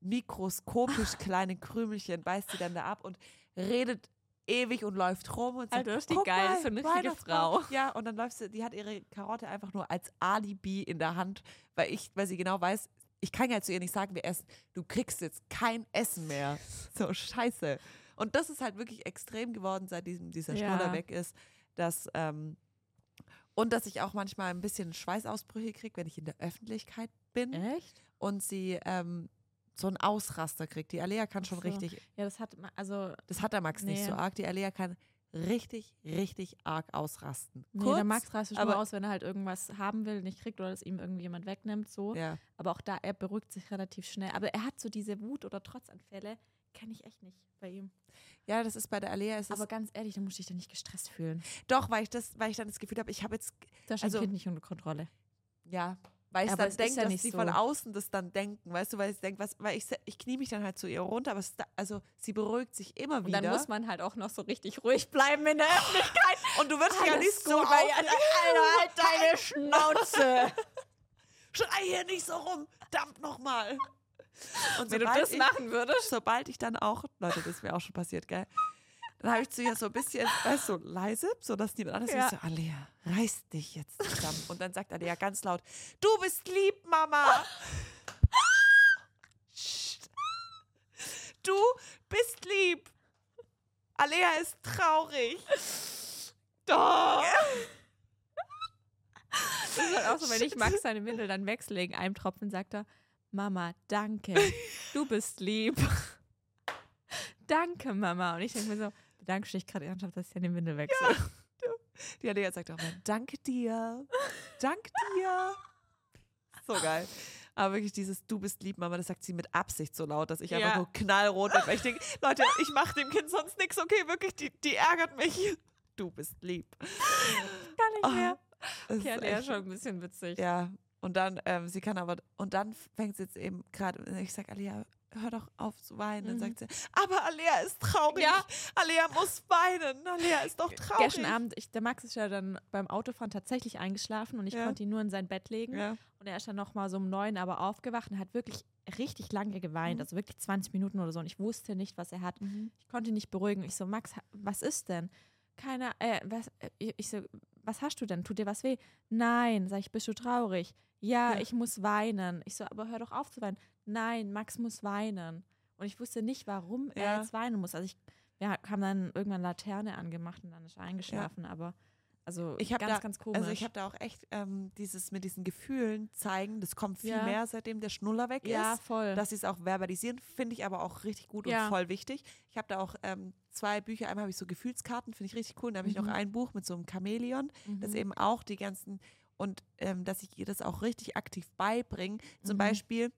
mikroskopisch *laughs* kleine Krümelchen, beißt sie dann da ab und redet ewig und läuft rum und sagt, Alter, ist die "Guck geil, mal, so eine richtige Weihnachtsbaum." Frau. Ja, und dann läuft sie, die hat ihre Karotte einfach nur als Alibi in der Hand, weil ich, weil sie genau weiß, ich kann ja zu ihr nicht sagen, wir essen, du kriegst jetzt kein Essen mehr. So, scheiße. Und das ist halt wirklich extrem geworden, seit diesem, dieser Ja. Schnuller weg ist, dass, ähm, und dass ich auch manchmal ein bisschen Schweißausbrüche kriege, wenn ich in der Öffentlichkeit bin Echt? und sie ähm, so einen Ausraster kriegt. Die Alea kann schon so. richtig, Ja, das hat, also, das hat der Max nicht Nee. so arg. Die Alea kann richtig, richtig arg ausrasten. nee, Kurz, der Max aber- nur aus, wenn er halt irgendwas haben will, nicht kriegt oder es ihm irgendjemand wegnimmt, so. Ja. Aber auch da, er beruhigt sich relativ schnell. Aber er hat so diese Wut- oder Trotzanfälle, kenne ich echt nicht bei ihm. ja, das ist bei der Alea, Aber ganz ehrlich, da muss ich dich nicht gestresst fühlen. doch, weil ich das, weil ich dann das Gefühl habe, ich habe jetzt, Da ist Also- ein Kind nicht unter Kontrolle. ja, weil ich Aber dann denke, ja dass die so. von außen das dann denken, weißt du, weil ich denke, was, weil ich, ich knie mich dann halt zu ihr runter, aber da- also sie beruhigt sich immer Und wieder. dann muss man halt auch noch so richtig ruhig bleiben in der Öffentlichkeit. und du wirst ja nicht so gut, weil ja- Alter, halt deine *laughs* Schnauze. schrei hier nicht so rum, verdammt nochmal. Und Wenn du das ich, machen würdest. sobald ich dann auch, Leute, das wäre auch schon passiert, gell? Dann habe ich zu ihr so ein bisschen, weißt du, so leise, so dass niemand anders Ja. ist. So, Alea, reiß dich jetzt zusammen. Und dann sagt Alea ganz laut, du bist lieb, Mama. Du bist lieb. Alea ist traurig. Doch. Das ist halt auch so, wenn ich Max seine Windel dann wechsle in einem Tropfen, sagt er, Mama, danke, du bist lieb. *laughs* danke, Mama. Und ich denke mir so, bedankst du dich gerade ernsthaft, dass ich deine Windel wechsle? Die Alea sagt auch mal, danke dir. Danke dir. So geil. Aber wirklich dieses Du bist lieb, Mama, das sagt sie mit Absicht so laut, dass ich einfach Ja. nur knallrot bin. Weil ich denke, Leute, ich mache dem Kind sonst nichts, okay, wirklich, die, die ärgert mich. Du bist lieb. Gar nicht Ah, mehr. Das Okay, echt- schon ein bisschen witzig. Ja, und dann, ähm, sie kann aber, und dann fängt sie jetzt eben gerade, ich sag, Alia, hör doch auf zu weinen. Dann Mhm. sagt sie, aber Alia ist traurig. Ja. Alia muss weinen. Alia ist doch traurig. Gestern Abend, ich, der Max ist ja dann beim Autofahren tatsächlich eingeschlafen und ich Ja. konnte ihn nur in sein Bett legen. Ja. Und er ist dann nochmal so um neun aber aufgewacht und hat wirklich richtig lange geweint, Mhm. also wirklich 20 Minuten oder so. Und ich wusste nicht, was er hat. Ich konnte ihn nicht beruhigen. Ich so, Max, was ist denn? Keiner, äh, was, äh, ich so, was hast du denn? Tut dir was weh? Nein, sag ich, bist du traurig? Ja, Ja. ich muss weinen. Ich so, aber hör doch auf zu weinen. Nein, Max muss weinen. Und ich wusste nicht, warum er Ja. jetzt weinen muss. Also ich, wir haben dann irgendwann Laterne angemacht und dann ist er eingeschlafen, aber also Ich ganz, da- ganz komisch. Also ich habe da auch echt ähm, dieses mit diesen Gefühlen zeigen, das kommt viel Ja. mehr, seitdem der Schnuller weg ja, ist. voll. Dass sie es auch verbalisieren, finde ich aber auch richtig gut Ja. und voll wichtig. Ich habe da auch ähm, zwei Bücher. Einmal habe ich so Gefühlskarten, finde ich richtig cool. Dann habe ich Mhm. noch ein Buch mit so einem Chamäleon, das Mhm. eben auch die ganzen und ähm, dass ich ihr das auch richtig aktiv beibringe. Zum Mhm. Beispiel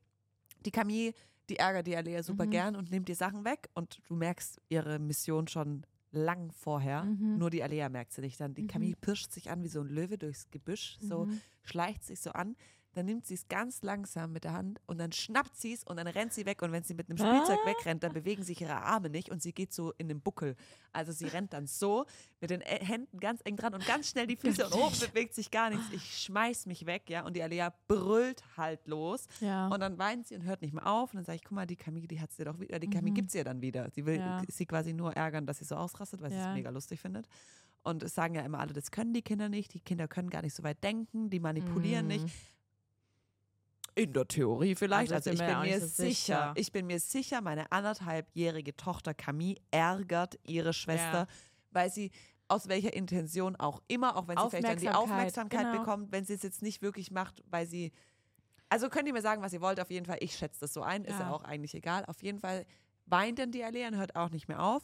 die Camille, die ärgert die Alea super Mhm. gern und nimmt dir Sachen weg und du merkst ihre Mission schon lang vorher. Mhm. Nur die Alea merkt sie nicht dann. Die Mhm. Camille pirscht sich an wie so ein Löwe durchs Gebüsch, so Mhm. schleicht sich so an. Dann nimmt sie es ganz langsam mit der Hand und dann schnappt sie es und dann rennt sie weg. Und wenn sie mit einem Spielzeug Ah. wegrennt, dann bewegen sich ihre Arme nicht und sie geht so in den Buckel. Also sie rennt dann so mit den Händen ganz eng dran und ganz schnell die Füße und oben bewegt sich gar nichts. Ich schmeiß mich weg, ja. Und die Alea brüllt halt los. Ja. Und dann weint sie und hört nicht mehr auf. Und dann sage ich, guck mal, die Camille, die hat sie doch wieder, die Camille Mhm. gibt sie ja dann wieder. Sie will Ja. sie quasi nur ärgern, dass sie so ausrastet, weil sie es Ja. mega lustig findet. Und es sagen ja immer alle, das können die Kinder nicht. Die Kinder können gar nicht so weit denken, die manipulieren nicht. In der Theorie vielleicht. Also Also, ich bin mir so sicher. sicher. Ich bin mir sicher, meine anderthalbjährige Tochter Camille ärgert ihre Schwester, Ja. weil sie aus welcher Intention auch immer, auch wenn sie vielleicht dann die Aufmerksamkeit, genau. bekommt, wenn sie es jetzt nicht wirklich macht, weil sie. Also könnt ihr mir sagen, was ihr wollt, auf jeden Fall. Ich schätze das so ein, ist ja Ja. auch eigentlich egal. Auf jeden Fall weint dann die Alea und hört auch nicht mehr auf.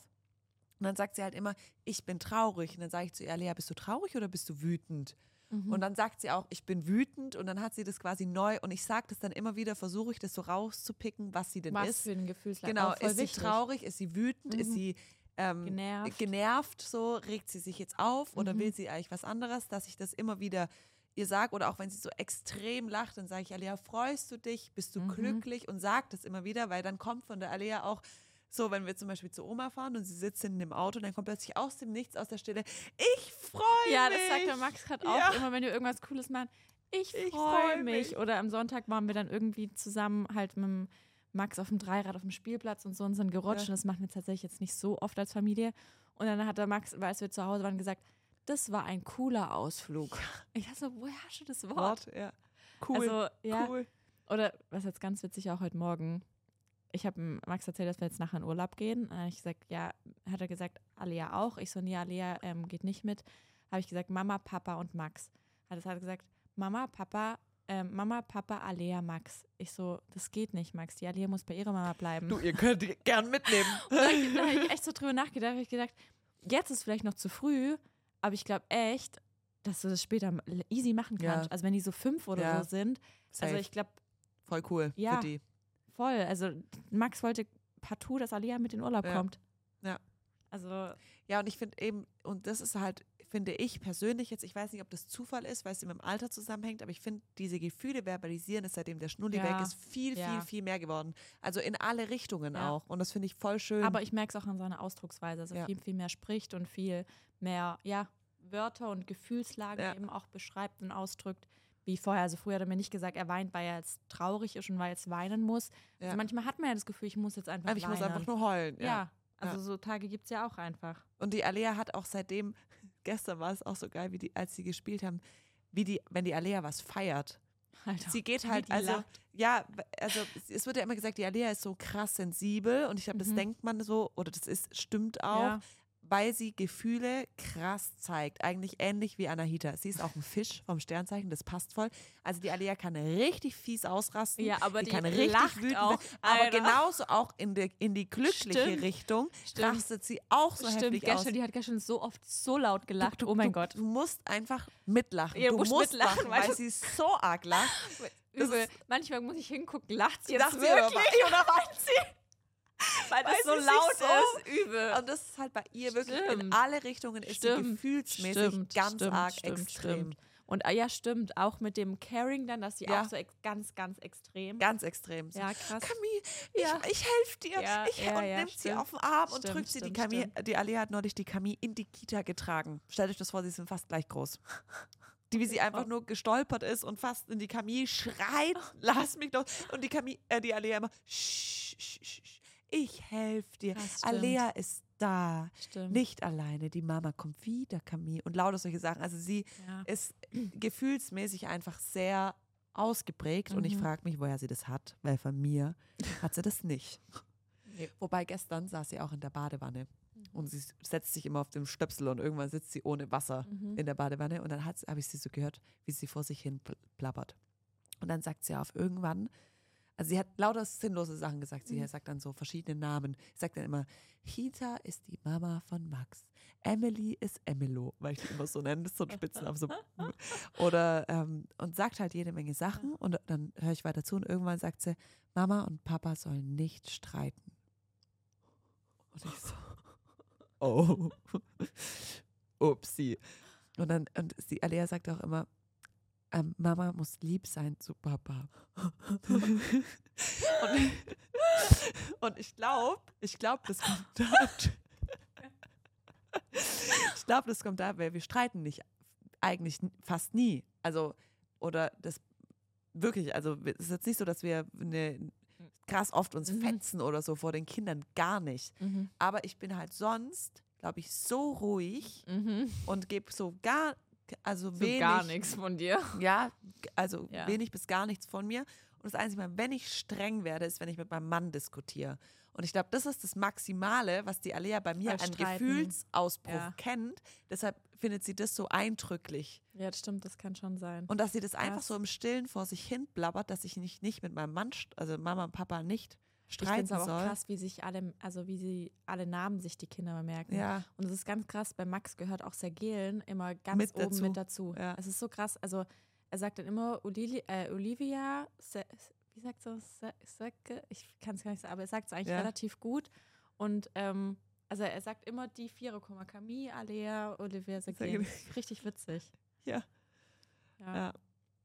Und dann sagt sie halt immer, ich bin traurig. Und dann sage ich zu ihr, Alea, bist du traurig oder bist du wütend? Mhm. Und dann sagt sie auch, ich bin wütend und dann hat sie das quasi neu und ich sage das dann immer wieder, versuche ich das so rauszupicken, was sie denn was ist. für ein Gefühlslage. Genau, ist sie wichtig. traurig, ist sie wütend, ist Mhm. sie ähm, Genervt. genervt, so regt sie sich jetzt auf oder Mhm. will sie eigentlich was anderes, dass ich das immer wieder ihr sage oder auch wenn sie so extrem lacht, dann sage ich, Alia, freust du dich, bist du Mhm. glücklich und sag das immer wieder, weil dann kommt von der Alia auch so, wenn wir zum Beispiel zu Oma fahren und sie sitzt in dem Auto, dann kommt plötzlich aus dem Nichts, aus der Stille, ich freue Ja, mich. das sagt der Max gerade auch Ja. immer, wenn wir irgendwas Cooles machen. Ich, freue freu mich. mich. Oder am Sonntag waren wir dann irgendwie zusammen halt mit Max auf dem Dreirad auf dem Spielplatz und so und sind gerutscht. Ja. Und das machen wir tatsächlich jetzt nicht so oft als Familie. Und dann hat der Max, als wir zu Hause waren, gesagt, das war ein cooler Ausflug. *laughs* Ich dachte so, woher hast du das Wort? Wort, ja. Cool, Also, ja. cool. Oder was jetzt ganz witzig auch heute Morgen. Ich habe Max erzählt, dass wir jetzt nachher in Urlaub gehen. Ich gesagt, ja, hat er gesagt, Alia auch. Ich so, nee, Alia ähm, geht nicht mit. Habe ich gesagt, Mama, Papa und Max. Hat er gesagt, Mama, Papa, ähm, Mama, Papa, Alia, Max. Ich so, das geht nicht, Max. Die Alia muss bei ihrer Mama bleiben. Du, ihr könnt die gern mitnehmen. *laughs* da habe ich *laughs* echt so drüber nachgedacht. Hab ich gedacht, jetzt ist vielleicht noch zu früh, aber ich glaube echt, dass du das später easy machen Ja. kannst. Also wenn die so fünf oder Ja. so sind. Also Safe. ich glaube, Voll cool Ja. für die. Voll. Also Max wollte partout, dass Alia mit in Urlaub Ja. kommt. Ja. Also Ja, und ich finde eben, und das ist halt, finde ich persönlich jetzt, ich weiß nicht, ob das Zufall ist, weil es mit dem Alter zusammenhängt, aber ich finde, diese Gefühle verbalisieren ist, seitdem der Schnulli Ja. weg ist, viel, Ja. viel, viel mehr geworden. Also in alle Richtungen Ja. auch. Und das finde ich voll schön. Aber ich merke es auch an seiner Ausdrucksweise, dass er Ja. viel, viel mehr spricht und viel mehr, ja, Wörter und Gefühlslage eben auch beschreibt und ausdrückt. Wie vorher. Also früher hat er mir nicht gesagt, er weint, weil er jetzt traurig ist und weil er jetzt weinen muss. Ja. Also manchmal hat man ja das Gefühl, ich muss jetzt einfach Aber ich weinen. muss einfach nur heulen. ja. Ja. also Ja. so Tage gibt es ja auch einfach. Und die Alea hat auch seitdem, *laughs* gestern war es auch so geil, wie die, als sie gespielt haben, wie die, wenn die Alea was feiert. Alter, Sie geht halt, also, lacht. ja, also es wird ja immer gesagt, die Alea ist so krass sensibel und ich glaube, das Mhm. denkt man so, oder das ist, stimmt auch. Ja. Weil sie Gefühle krass zeigt. Eigentlich ähnlich wie Anahita. Sie ist auch ein Fisch vom Sternzeichen, das passt voll. Also die Alia kann richtig fies ausrasten. Ja, aber die kann richtig wütend auch. Aber Alter. genauso auch in die, in die glückliche Stimmt. Richtung Stimmt. rastet sie auch so Stimmt, heftig aus. gestern, die hat gestern so oft so laut gelacht. Du, oh mein du, Gott. Du musst einfach mitlachen. Ja, du musst musst mitlachen, lachen, weil du- sie so arg lacht. *laughs* Übel. Manchmal muss ich hingucken, lacht sie jetzt Lacht sie aber wirklich oder weint sie? *laughs* Weil das so sie laut so- ist. Übel. Und das ist halt bei ihr wirklich in Stimmt. alle Richtungen ist sie Stimmt, gefühlsmäßig stimmt, ganz stimmt, arg stimmt, extrem. stimmt. Und ah, ja, stimmt, auch mit dem Caring dann, dass sie Ja. auch so ganz, ganz extrem. Ganz extrem. So, Ja, krass. Camille, ich, Ja. ich helfe dir. Ja, ich, ja, und nimmt sie stimmt. auf den Arm und Stimmt, drückt sie. Die, stimmt, Camille, die Alia hat neulich die Camille in die Kita getragen. Stellt euch das vor, sie sind fast gleich groß. *laughs* Die, wie sie einfach nur gestolpert ist und fast in die Camille schreit, *laughs* lass mich doch. Und die Camille, äh, die Alia immer, "Sch, sch, sch, sch, ich helfe dir. Krass. Alia ist da. Stimmt. Nicht alleine, die Mama kommt wieder, Camille. Und lauter solche Sachen. Also sie Ja. ist *clears throat* gefühlsmäßig einfach sehr ausgeprägt und ich Mhm. frage mich, woher sie das hat, weil von mir hat sie das nicht. Nee. Wobei gestern saß sie auch in der Badewanne Mhm. und sie setzt sich immer auf den Stöpsel und irgendwann sitzt sie ohne Wasser Mhm. in der Badewanne und dann habe ich sie so gehört, wie sie vor sich hin pl- plappert. Und dann sagt sie auf irgendwann, also sie hat lauter sinnlose Sachen gesagt. Sie Mhm. sagt dann so verschiedene Namen. Sie sagt dann immer, Hita ist die Mama von Max. Emily ist Emilo, weil ich die immer so nenne, das ist so ein Spitznamen. So. *laughs* Oder, ähm, und sagt halt jede Menge Sachen und dann höre ich weiter zu und irgendwann sagt sie, Mama und Papa sollen nicht streiten. Und ich so, *laughs* oh, *laughs* upsi. Und dann, und die Alea sagt auch immer, ähm, Mama muss lieb sein zu Papa. und, *laughs* und ich glaube, ich glaube, das kommt *laughs* dort. ich glaube, das kommt da, weil wir streiten nicht eigentlich fast nie. Also, oder das wirklich, also es ist jetzt nicht so, dass wir eine, krass oft uns Mhm. fetzen oder so vor den Kindern, gar nicht. Mhm. Aber ich bin halt sonst, glaube ich, so ruhig Mhm. und gebe so gar, also So wenig. gar nichts von dir. *laughs* Ja, also Ja. wenig bis gar nichts von mir. Und das einzige Mal, wenn ich streng werde, ist, wenn ich mit meinem Mann diskutiere. Und ich glaube, das ist das Maximale, was die Alea bei mir an. Gefühlsausbruch Ja. kennt. Deshalb findet sie das so eindrücklich. Ja, das stimmt, das kann schon sein. Und dass sie das einfach Krass. so im Stillen vor sich hin blabbert, dass ich nicht, nicht mit meinem Mann, also Mama und Papa nicht ich finde streiten es aber auch soll. krass, wie sich alle, also wie sie alle Namen sich die Kinder merken. Ja, Und es ist ganz krass, bei Max gehört auch Sergelen immer ganz Mit oben dazu. mit dazu. Ja. Es ist so krass. Also er sagt dann immer Olili, äh, Olivia, Se, wie sagt so, Se? Ich kann es gar nicht sagen, aber er sagt es eigentlich Ja. relativ gut. Und ähm, also er sagt immer die Vierer, Camille, Alea, Olivia, Sergelen. Richtig witzig. Ja. Ja.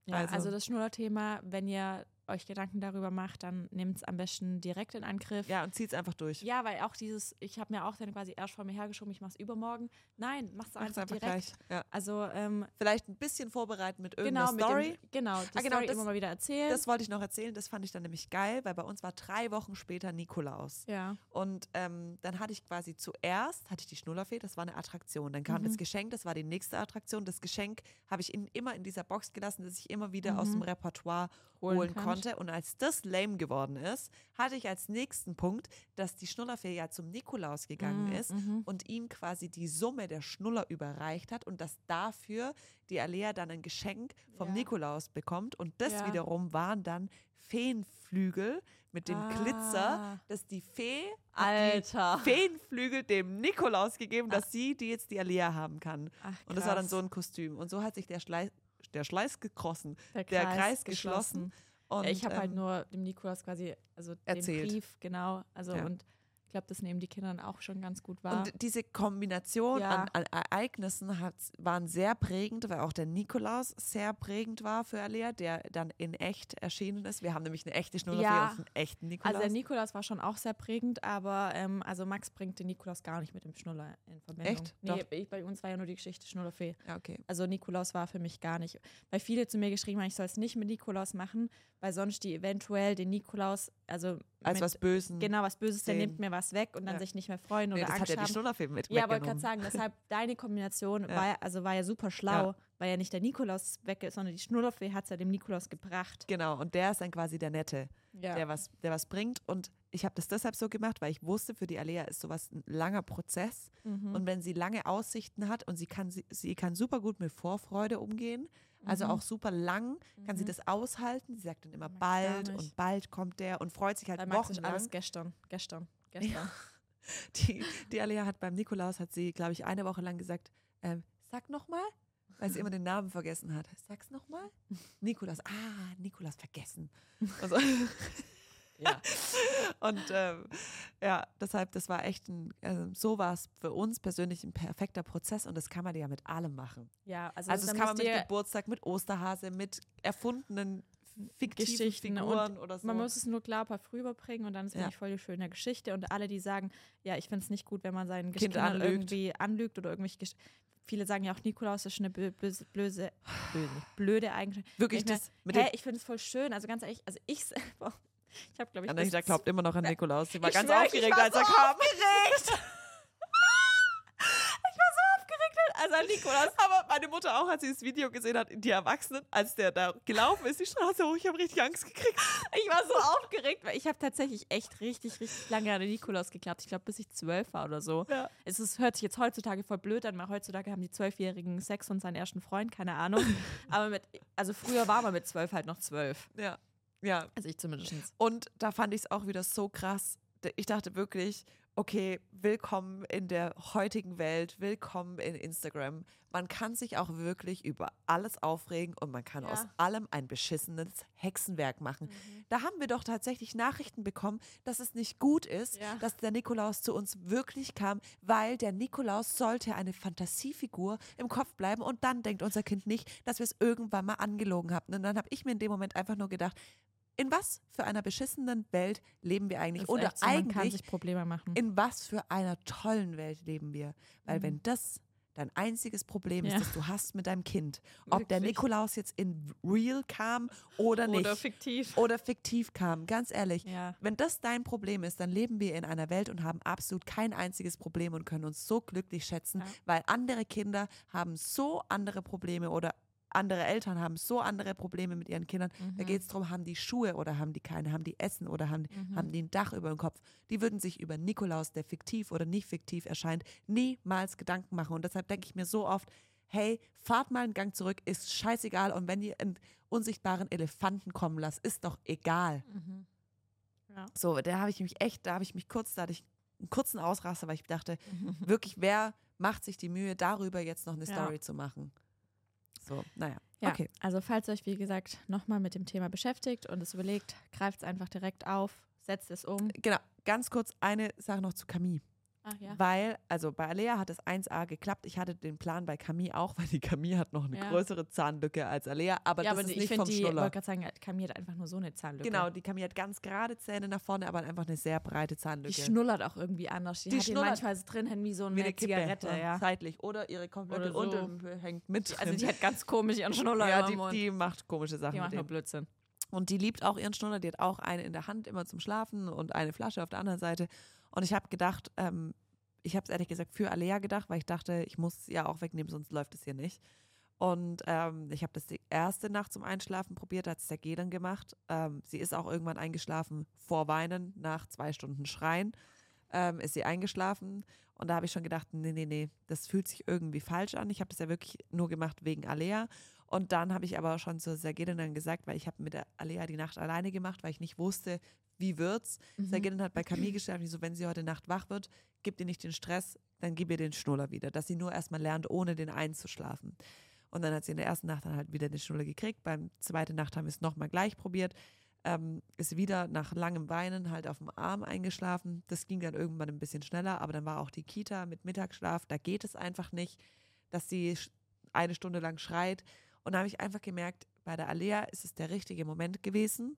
ja. Also- also, das Schnullerthema, wenn ihr euch Gedanken darüber macht, dann nehmt es am besten direkt in Angriff. Ja, und zieht es einfach durch. Ja, weil auch dieses, ich habe mir auch dann quasi erst vor mir hergeschoben, ich mach's übermorgen. Nein, mach's Macht's einfach, einfach direkt. gleich. Ja. Also ähm, Vielleicht ein bisschen vorbereiten mit genau irgendeiner mit Story. dem, genau, die Ah, genau, Story das- immer mal wieder erzählen. Das wollte ich noch erzählen, das fand ich dann nämlich geil, weil bei uns war drei Wochen später Nikolaus. ja. Und ähm, dann hatte ich quasi zuerst, hatte ich die Schnullerfee, das war eine Attraktion. Dann kam Mhm. das Geschenk, das war die nächste Attraktion. Das Geschenk habe ich in, immer in dieser Box gelassen, das ich immer wieder aus Mhm. dem Repertoire Holen holen, kann. Konnte. Und als das lame geworden ist, hatte ich als nächsten Punkt, dass die Schnullerfee ja zum Nikolaus gegangen Mhm, ist mhm. und ihm quasi die Summe der Schnuller überreicht hat und dass dafür die Alea dann ein Geschenk vom Ja. Nikolaus bekommt. Und das Ja. wiederum waren dann Feenflügel mit dem Glitzer, Ah. dass die Fee Alter. die Feenflügel dem Nikolaus gegeben, dass sie die jetzt die Alea haben kann. Ach, Und das war dann so ein Kostüm. Und so hat sich der Schleiß, der Schleiß gekrossen, der der Kreis geschlossen. Und, ich habe halt ähm, nur dem Nikolaus quasi, also erzählt. den Brief, genau. Also Ja. und ich glaube, das nehmen die Kinder auch schon ganz gut wahr. Und diese Kombination Ja. an, an Ereignissen hat, waren sehr prägend, weil auch der Nikolaus sehr prägend war für Alea, der dann in echt erschienen ist. Wir haben nämlich eine echte Schnullerfee Ja. und einen echten Nikolaus. also der Nikolaus war schon auch sehr prägend, aber ähm, also Max bringt den Nikolaus gar nicht mit dem Schnuller in Verbindung. Echt? Nee, Doch. ich, bei uns war ja nur die Geschichte Schnullerfee. ja, okay. Also Nikolaus war für mich gar nicht. Weil viele zu mir geschrieben haben, ich soll es nicht mit Nikolaus machen, weil sonst die eventuell den Nikolaus, also Als mit, was Bösen. genau was Böses, der sehen. nimmt mir was weg und dann Ja. sich nicht mehr freuen Nee, oder das hat Angst ja die haben. Schnullerfee mit Ja, weggenommen. kann sagen, deshalb *laughs* deine Kombination Ja. war, ja- also war ja super schlau, weil ja nicht der Nikolaus weg ist, sondern die Schnullerfee hat es ja dem Nikolaus gebracht. Genau, und der ist dann quasi der Nette, Ja. der, was, der was bringt. Und ich habe das deshalb so gemacht, weil ich wusste, für die Alea ist sowas ein langer Prozess. Mhm. Und wenn sie lange Aussichten hat und sie kann, sie, sie kann super gut mit Vorfreude umgehen, also Mhm. auch super lang, kann sie Mhm. das aushalten. Sie sagt dann immer bald und bald kommt der und freut sich halt Bei Max ist wochenlang. alles gestern, gestern, gestern. *laughs* Die, die Alea hat beim Nikolaus, hat sie, glaube ich, eine Woche lang gesagt, ähm, sag nochmal, weil sie immer den Namen vergessen hat. Sag's nochmal. Nikolaus. Ah, Nikolaus vergessen. Also, *laughs* Ja. *laughs* und ähm, ja, deshalb, das war echt ein, also so war es für uns persönlich ein perfekter Prozess und das kann man ja mit allem machen. Ja, also, Also, das kann man mit Geburtstag, mit Osterhase, mit erfundenen fiktiven Geschichten und Figuren oder so. Man muss es nur klar ein paar früh überbringen und dann ist Ja. es voll die schöne Geschichte. Und alle, die sagen, ja, ich finde es nicht gut, wenn man seinen Kind anlügt. irgendwie anlügt oder irgendwelche Gesch Viele sagen ja auch, Nikolaus ist eine böse, blöse, blöde, blöde Eigenschaft. Wirklich Ich das mit Hä, ich finde es voll schön. Also ganz ehrlich, also ich selber, *laughs* ich habe, glaube ich, Anita glaubt immer noch an Nikolaus. Sie war Ich ganz schwör, aufgeregt, war als er so kam. ich *laughs* war so aufgeregt, also an Nikolaus. Aber meine Mutter auch, als sie das Video gesehen hat, die Erwachsenen, als der da gelaufen ist, die Straße hoch, ich habe richtig Angst gekriegt. Ich war so aufgeregt, weil ich habe tatsächlich echt richtig, richtig lange an den Nikolaus geklappt. Ich glaube, bis ich zwölf war oder so. Ja. Es ist, hört sich jetzt heutzutage voll blöd an, weil heutzutage haben die Zwölfjährigen Sex und seinen ersten Freund, keine Ahnung. *laughs* Aber mit, also früher war man mit zwölf halt noch zwölf. Ja. Ja. Also ich zumindest. Und da fand ich es auch wieder so krass. Ich dachte wirklich, okay, willkommen in der heutigen Welt, willkommen in Instagram. Man kann sich auch wirklich über alles aufregen und man kann Ja. aus allem ein beschissenes Hexenwerk machen. Da haben wir doch tatsächlich Nachrichten bekommen, dass es nicht gut ist, Ja. dass der Nikolaus zu uns wirklich kam, weil der Nikolaus sollte eine Fantasiefigur im Kopf bleiben und dann denkt unser Kind nicht, dass wir es irgendwann mal angelogen haben. Und dann habe ich mir in dem Moment einfach nur gedacht, in was für einer beschissenen Welt leben wir eigentlich? Oder so, man kann eigentlich, sich Probleme machen. in was für einer tollen Welt leben wir? Weil Mhm. wenn das dein einziges Problem ist, Ja. das du hast mit deinem Kind, ob der Wirklich. Nikolaus jetzt in real kam oder nicht, Oder fiktiv. oder fiktiv kam, ganz ehrlich, Ja. wenn das dein Problem ist, dann leben wir in einer Welt und haben absolut kein einziges Problem und können uns so glücklich schätzen, Ja. weil andere Kinder haben so andere Probleme oder andere Eltern haben so andere Probleme mit ihren Kindern. Da Mhm. geht es darum, haben die Schuhe oder haben die keine, haben die Essen oder haben, Mhm. haben die ein Dach über dem Kopf. Die würden sich über Nikolaus, der fiktiv oder nicht fiktiv erscheint, niemals Gedanken machen. Und deshalb denke ich mir so oft, hey, fahrt mal einen Gang zurück, ist scheißegal. Und wenn ihr einen unsichtbaren Elefanten kommen lasst, ist doch egal. Mhm. Ja. So, da habe ich mich echt, da habe ich mich kurz, da hatte ich einen kurzen Ausraster, weil ich dachte, Mhm. wirklich, wer macht sich die Mühe, darüber jetzt noch eine Ja. Story zu machen? So, naja. Ja, Okay. also falls ihr euch, wie gesagt, nochmal mit dem Thema beschäftigt und es überlegt, greift es einfach direkt auf, setzt es um. Genau, ganz kurz eine Sache noch zu Camille. Ach ja. Weil, also bei Alea hat es 1A geklappt. Ich hatte den Plan bei Camille auch, *laughs* weil die Camille hat noch eine Ja. größere Zahnlücke als Alea, aber ja, das aber ist ich nicht finde, vom die, Schnuller. wollte gerade sagen, Camille hat einfach nur so eine Zahnlücke. Genau, die Camille hat ganz gerade Zähne nach vorne, aber einfach eine sehr breite Die Zahnlücke. schnullert auch irgendwie anders. Die, Die hat die schnullert manchmal drin wie so eine Wie eine Kippe, Zigarette, ja. Zeitlich. Oder ihre komplette Oder so. Unten hängt mit. Also die hat ganz komisch ihren Schnuller ja, die, die macht komische Sachen. Die macht mit nur. Blödsinn. Und die liebt auch ihren Schnuller. Die hat auch eine in der Hand immer zum Schlafen und eine Flasche auf der anderen Seite. Und ich habe gedacht, ähm, ich habe es ehrlich gesagt für Alea gedacht, weil ich dachte, ich muss ja auch wegnehmen, sonst läuft es hier nicht. Und ähm, ich habe das die erste Nacht zum Einschlafen probiert, hat es der Gelen gemacht. Ähm, sie ist auch irgendwann eingeschlafen vor Weinen, nach zwei Stunden Schreien ähm, ist sie eingeschlafen. Und da habe ich schon gedacht, nee, nee, nee, das fühlt sich irgendwie falsch an. Ich habe das ja wirklich nur gemacht wegen Alea. Und dann habe ich aber schon zur Sergedin dann gesagt, weil ich habe mit der Alea die Nacht alleine gemacht, weil ich nicht wusste, wie wird's. Mhm. Sergedin hat bei Camille *clears throat* die so, wenn sie heute Nacht wach wird, gib ihr nicht den Stress, dann gib ihr den Schnuller wieder, dass sie nur erstmal lernt, ohne den einzuschlafen. Und dann hat sie in der ersten Nacht dann halt wieder den Schnuller gekriegt. Beim zweiten Nacht haben wir es nochmal gleich probiert. Ähm, ist wieder nach langem Weinen halt auf dem Arm eingeschlafen. Das ging dann irgendwann ein bisschen schneller, aber dann war auch die Kita mit Mittagsschlaf. Da geht es einfach nicht, dass sie eine Stunde lang schreit. Und da habe ich einfach gemerkt, bei der Alea ist es der richtige Moment gewesen.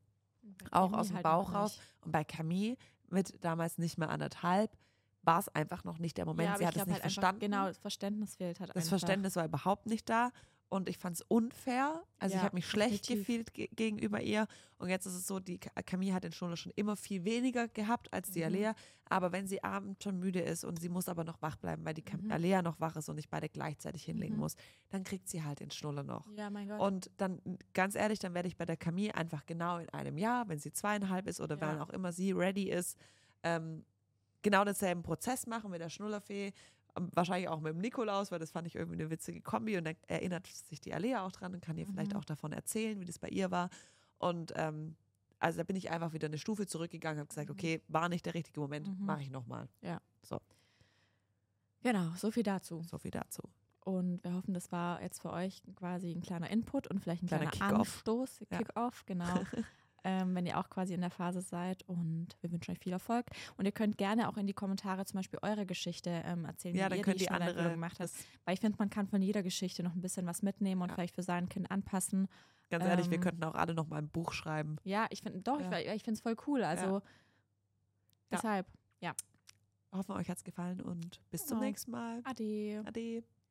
Auch aus dem halt Bauch raus. Und bei Camille mit damals nicht mehr anderthalb war es einfach noch nicht der Moment. Ja, sie hat es nicht halt einfach, verstanden. Genau, das Verständnis fehlt halt Das einfach. Verständnis war überhaupt nicht da. Und ich fand es unfair. Also ich Ja, habe mich schlecht gefühlt ge gegenüber ihr. Und jetzt ist es so, die Camille hat den Schnuller schon immer viel weniger gehabt als die Mhm. Alea. Aber wenn sie abends schon müde ist und sie muss aber noch wach bleiben, weil die Cam Mhm. Alea noch wach ist und ich beide gleichzeitig hinlegen Mhm. muss, dann kriegt sie halt den Schnuller noch. Ja, mein Gott. Und dann, ganz ehrlich, dann werde ich bei der Camille einfach genau in einem Jahr, wenn sie zweieinhalb ist oder Ja. wann auch immer sie ready ist, ähm, genau denselben Prozess machen mit der Schnullerfee. Wahrscheinlich auch mit dem Nikolaus, weil das fand ich irgendwie eine witzige Kombi. Und dann erinnert sich die Alea auch dran und kann ihr vielleicht Mhm. auch davon erzählen, wie das bei ihr war. Und ähm, also da bin ich einfach wieder eine Stufe zurückgegangen, habe gesagt, Mhm. okay, war nicht der richtige Moment, Mhm. mache ich nochmal. genau, so viel dazu. So viel dazu. Und wir hoffen, das war jetzt für euch quasi ein kleiner Input und vielleicht ein Kleiner kleiner, Kick-off. Anstoß, Ja. Kick-off, genau. *laughs* ähm, wenn ihr auch quasi in der Phase seid und wir wünschen euch viel Erfolg. Und ihr könnt gerne auch in die Kommentare zum Beispiel eure Geschichte ähm, erzählen, Ja, wie ihr die die andere gemacht habt. Weil ich finde, man kann von jeder Geschichte noch ein bisschen was mitnehmen und Ja. vielleicht für sein Kind anpassen. ganz ehrlich, wir Ähm, könnten auch alle noch mal ein Buch schreiben. Ja, ich finde, doch, Ja. ich, ich finde es voll cool. Also deshalb, Hoffen, euch hat es gefallen und bis zum Genau. nächsten Mal. ade. Ade.